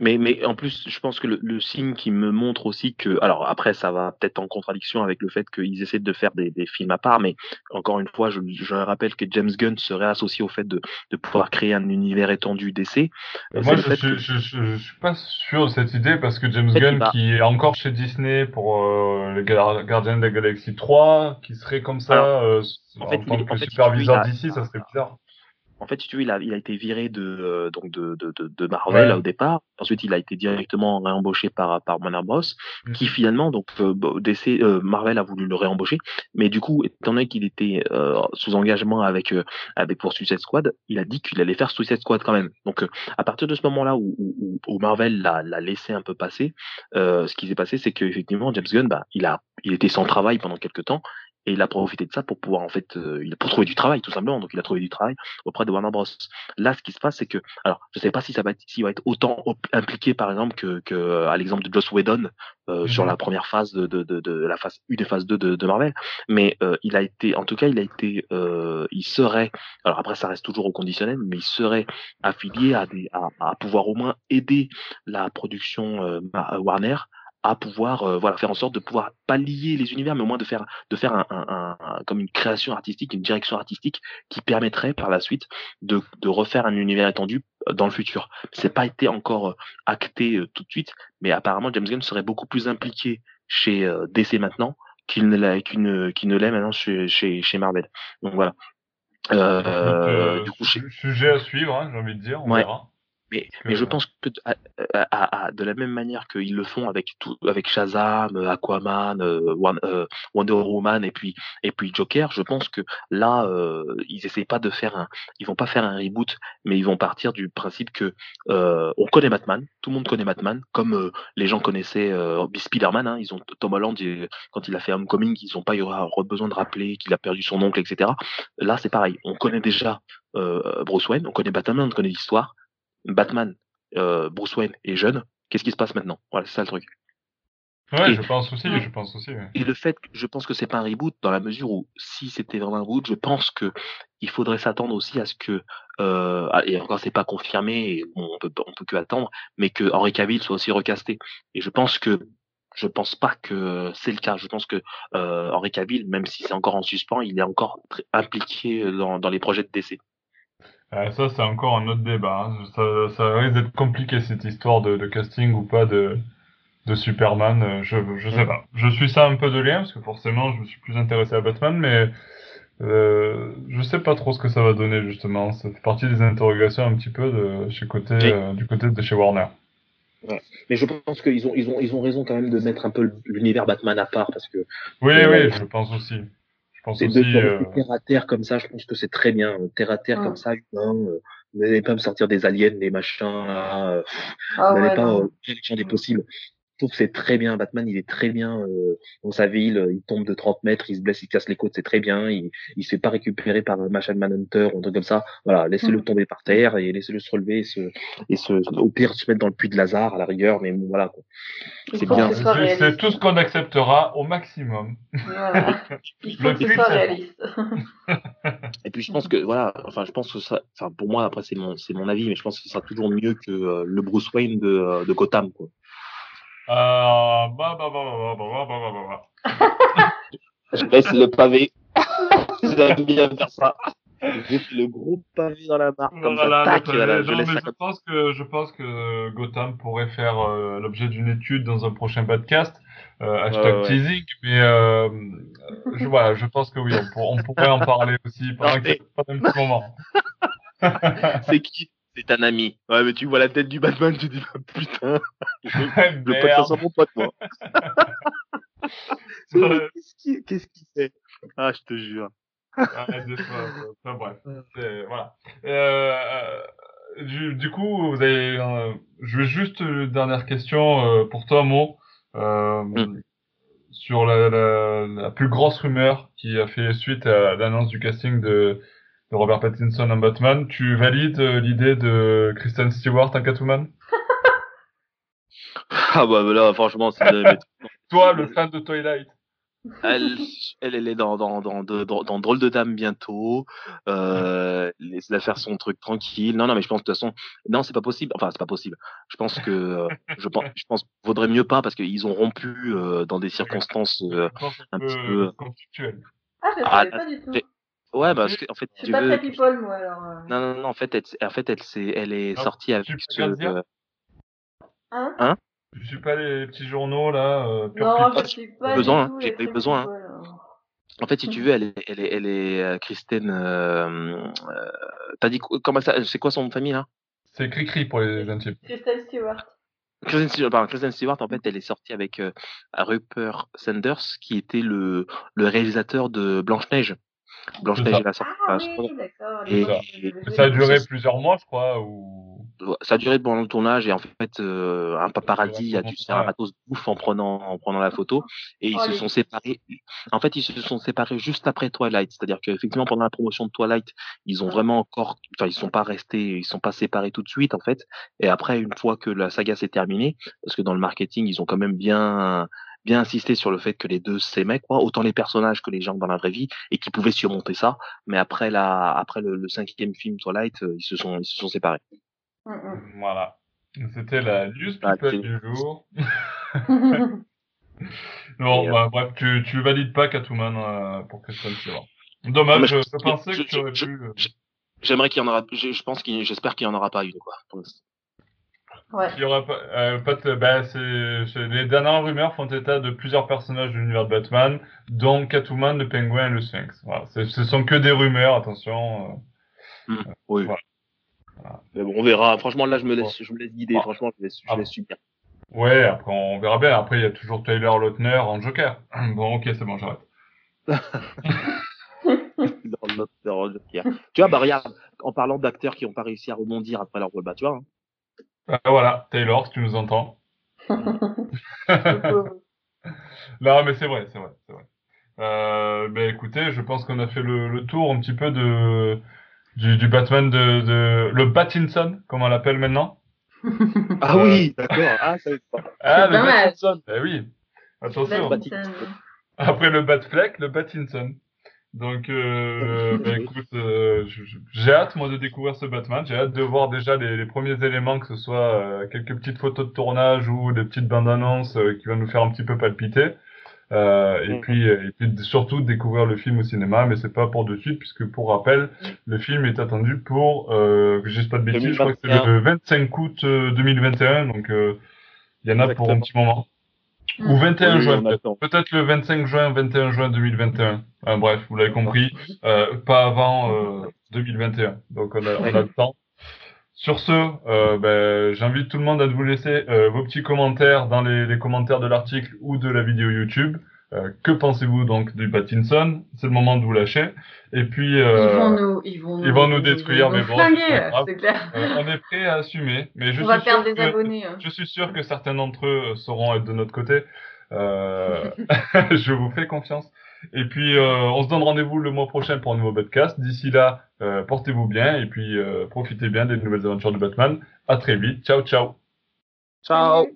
Mais, mais en plus, je pense que le, le, signe qui me montre aussi que, alors après, ça va peut-être en contradiction avec le fait qu'ils essaient de faire des, des, films à part, mais encore une fois, je, je rappelle que James Gunn serait associé au fait de, de pouvoir créer un univers étendu d'essai. Moi, je, je, je, je, suis pas sûr de cette idée parce que James Gunn, qui est encore chez Disney pour euh, les Gardiens de la Galaxie 3, qui serait comme ça euh, en, fait, tant que superviseur d'ici, ça serait bizarre en fait, si tu veux, il a, il a été viré de, euh, donc de, de, de, Marvel au départ. Ensuite, il a été directement réembauché par, par Warner Bros. Mmh. Qui finalement, donc, euh, DC, euh, Marvel a voulu le réembaucher. Mais du coup, étant donné qu'il était euh, sous engagement avec, avec pour Suicide Squad, il a dit qu'il allait faire Suicide Squad quand même. Donc, à partir de ce moment-là où, où, où Marvel l'a, l'a laissé un peu passer, ce qui s'est passé, c'est qu'effectivement, James Gunn, bah, il a, il était sans travail pendant quelques temps et il a profité de ça pour pouvoir en fait euh, il pour trouver du travail tout simplement. Donc il a trouvé du travail auprès de Warner Bros. Là ce qui se passe c'est que alors je sais pas si ça va être s'il va être autant impliqué par exemple que, que à l'exemple de Joss Whedon euh, sur mhm. la première phase de, de, de, de, la phase 1 et phase 2 de, de Marvel. Mais euh, il a été en tout cas il a été euh, il serait alors après ça reste toujours au conditionnel mais il serait affilié à des à, à pouvoir au moins aider la production euh, Warner à pouvoir euh, voilà faire en sorte de pouvoir pas lier les univers mais au moins de faire de faire un, un, un, comme une création artistique une direction artistique qui permettrait par la suite de, de refaire un univers étendu euh, dans le futur. C'est pas été encore euh, acté tout de suite mais apparemment James Gunn serait beaucoup plus impliqué chez DC maintenant qu'il ne l'a qu'une qu'il ne l'est maintenant chez, chez chez Marvel. Donc voilà. Euh, du coup sujet à suivre hein, j'ai envie de dire on verra mais, mais je pense que à, à, de la même manière qu'ils le font avec tout, avec Shazam, euh, Aquaman, euh, euh, Wonder Woman et puis et puis Joker, je pense que là euh, ils essaient pas de faire un, ils vont pas faire un reboot, mais ils vont partir du principe que on connaît Batman, tout le monde connaît Batman, comme les gens connaissaient Spider-Man, hein, ils ont Tom Holland quand il a fait Homecoming, ils ont pas eu besoin de rappeler qu'il a perdu son oncle, etc. Là c'est pareil, on connaît déjà Bruce Wayne, on connaît Batman, on connaît l'histoire Batman, euh, Bruce Wayne est jeune, qu'est-ce qui se passe maintenant? Voilà, c'est ça le truc. Ouais, je pense aussi, je pense aussi. Et le fait, je pense que c'est pas un reboot dans la mesure où si c'était vraiment un reboot, je pense que il faudrait s'attendre aussi à ce que euh, et encore c'est pas confirmé, on peut on peut que attendre, mais que Henry Cavill soit aussi recasté. Et je pense que je pense pas que c'est le cas. Je pense que euh, Henri Cavill, même si c'est encore en suspens, il est encore impliqué dans, dans les projets de DC. Euh, ça, c'est encore un autre débat. Hein. Ça, ça risque d'être compliqué cette histoire de, de, casting ou pas de, de Superman. Euh, je, je sais pas. Je suis ça un peu de lien parce que forcément, je me suis plus intéressé à Batman, mais euh, je sais pas trop ce que ça va donner justement. Ça fait partie des interrogations un petit peu de chez côté, euh, du côté de chez Warner. Ouais. Mais je pense qu'ils ont, ils ont, ils ont raison quand même de mettre un peu l'univers Batman à part parce que. Oui, oui, je pense aussi. Je pense aussi. De euh... terre à terre comme ça, je pense que c'est très bien. Terre à terre comme ça, humain. Euh, vous n'allez pas me sortir des aliens, des machins. Là, ah, vous n'allez ouais, pas euh, des possibles trouve que c'est très bien. Batman, il est très bien euh, dans sa ville. Il tombe de 30 mètres, il se blesse, il casse les côtes, c'est très bien. Il, il se fait pas récupérer par Machine Manhunter ou un truc comme ça. Voilà, laissez-le mm. tomber par terre et laissez-le se relever et, se, et se, au pire se mettre dans le puits de Lazare à la rigueur. Mais bon, voilà. C'est bien. C'est tout ce qu'on acceptera au maximum. Voilà. Il faut que ce soit réaliste. et puis je pense que voilà, enfin je pense que ça, enfin pour moi après c'est mon c'est mon avis, mais je pense que ce sera toujours mieux que euh, le Bruce Wayne de, euh, de Gotham quoi. Je laisse le pavé. J'aime bien faire ça. le gros pavé dans la barre. Comme voilà, je, pense que, je pense que Gotham pourrait faire l'objet d'une étude dans un prochain podcast. Hashtag teasing, mais je, voilà, je pense que oui, on, on pourrait en parler aussi pendant, un petit moment. C'est qui c'est un ami. Ouais, mais tu vois la tête du Batman, tu te dis, bah, putain, je veux pas soit mon pote, moi. Qu'est-ce qu'il qu qu fait Ah, je te jure. Arrête de enfin, bref. Voilà. Euh, du, du, coup, vous avez, euh, je vais juste une dernière question euh, pour toi, Mo, euh, mm. sur la, la, la, plus grosse rumeur qui a fait suite à l'annonce du casting de de Robert Pattinson en Batman. Tu valides euh, l'idée de Kristen Stewart en Catwoman? Ah bah là, franchement, c'est... Toi, le fan de Twilight elle, elle, elle est dans, dans, dans, dans, dans Drôle de Dame bientôt. Euh, laisse-la faire son truc tranquille. Non, non, mais je pense de toute façon, non, c'est pas possible. Enfin, c'est pas possible. Je pense que, euh, je pense, je pense, vaudrait mieux pas parce qu'ils ont rompu euh, dans des circonstances euh, un petit peu. Ah, je ah, pas du tout. Ouais, bah, parce que, en fait, je suis pas veux, très people, moi, alors. Euh... Non, non, non, en fait, elle, en fait, elle, est, elle est non, sortie avec ce. Euh... Hein? Hein? Je suis pas les petits journaux, là. Euh, non, je suis pas. Besoin, j'ai pas eu besoin. Hein. En fait, si tu veux, elle est, elle est, elle est euh, Kristen. Euh, euh, T'as dit comment ça C'est quoi son nom de famille là? C'est Cricri pour les intimes. Kristen Stewart. Kristen Stewart, pardon, Kristen Stewart, en fait, elle est sortie avec euh, Rupert Sanders, qui était le, le réalisateur de Blanche Neige. Blanche Neige et la sortie. Ah, oui, d'accord. Et, et, ça a duré plusieurs mois, je crois, ou ça a duré pendant le tournage et en fait euh, un paparazzi a dû se faire un matos de ouf en prenant en prenant la photo et ils oh, se sont séparés. En fait, ils se sont séparés juste après Twilight, c'est-à-dire qu'effectivement pendant la promotion de Twilight, ils ont vraiment encore, enfin ils sont pas restés, ils sont pas séparés tout de suite en fait. Et après, une fois que la saga s'est terminée, parce que dans le marketing, ils ont quand même bien bien insisté sur le fait que les deux s'aimaient, quoi, autant les personnages que les gens dans la vraie vie, et qui pouvaient surmonter ça. Mais après la, après le, le cinquième film Twilight, euh, ils se sont, ils se sont séparés. Mm, mm. Voilà. C'était la news ah, people du jour. non, bah, euh... bref, tu, tu valides pas Catwoman euh, pour Christian Stewart. Dommage, je, je, pensais je, que tu aurais pu. Euh, j'aimerais qu'il y en aura. Je, pense qu'il, j'espère qu'il y en aura pas une quoi. Ouais. Il y aura pas. Euh, pas de, bah, c'est, c'est, les dernières rumeurs font état de plusieurs personnages de l'univers de Batman, dont Catwoman, le Penguin et le Sphinx. Voilà. ce sont que des rumeurs, attention. Mmh, oui. Voilà. Mais bon, on verra. Franchement, là, je me laisse, je me laisse guider. Ah. Franchement, je laisse, je ah. laisse subir. Ouais, après, on verra bien. Après, il y a toujours Taylor Lautner en Joker. Bon, ok, c'est bon, j'arrête. En Joker. Tu vois, bah, regarde, en parlant d'acteurs qui n'ont pas réussi à rebondir après leur rôle, bah, tu vois. Hein. Ah, voilà, Taylor, si tu nous entends. non, mais c'est vrai, c'est vrai, c'est vrai. Euh, ben écoutez, je pense qu'on a fait le, le, tour un petit peu de du, du Batman de, de le Batinson, comme on l'appelle maintenant. ah euh... oui, d'accord. Ah, ça pas. Ah, le Batinson. Eh oui. Attention. Après le Batfleck, le Batinson. Donc, euh, bah, écoute, euh, j'ai hâte moi de découvrir ce Batman. J'ai hâte de voir déjà les, les premiers éléments, que ce soit euh, quelques petites photos de tournage ou des petites bandes annonces qui vont nous faire un petit peu palpiter. Et, mm. puis, et puis surtout découvrir le film au cinéma, mais c'est pas pour de suite puisque pour rappel, le film est attendu pour que je pas de bêtises, je crois que c'est le 25 août 2021, donc il y en a pour un petit moment. Ou 21 mm. juin, peut-être le 25 juin, 21 juin 2021. bref, vous l'avez compris, euh, pas avant euh, 2021. Donc on a, on a le temps. Sur ce, euh, ben, j'invite tout le monde à vous laisser euh, vos petits commentaires dans les, les commentaires de l'article ou de la vidéo YouTube. Euh, que pensez-vous donc du Pattinson? C'est le moment de vous lâcher. Et puis euh, ils vont nous, ils vont, ils vont nous, détruire, mais bon, c'est clair. Euh, on est prêt à assumer, mais je on suis va perdre sûr des abonnés. Hein. Je suis sûr que certains d'entre eux sauront être de notre côté. je vous fais confiance. Et puis on se donne rendez-vous le mois prochain pour un nouveau podcast. D'ici là, portez-vous bien et puis profitez bien des nouvelles aventures de Batman. À très vite. Ciao, ciao. Ciao.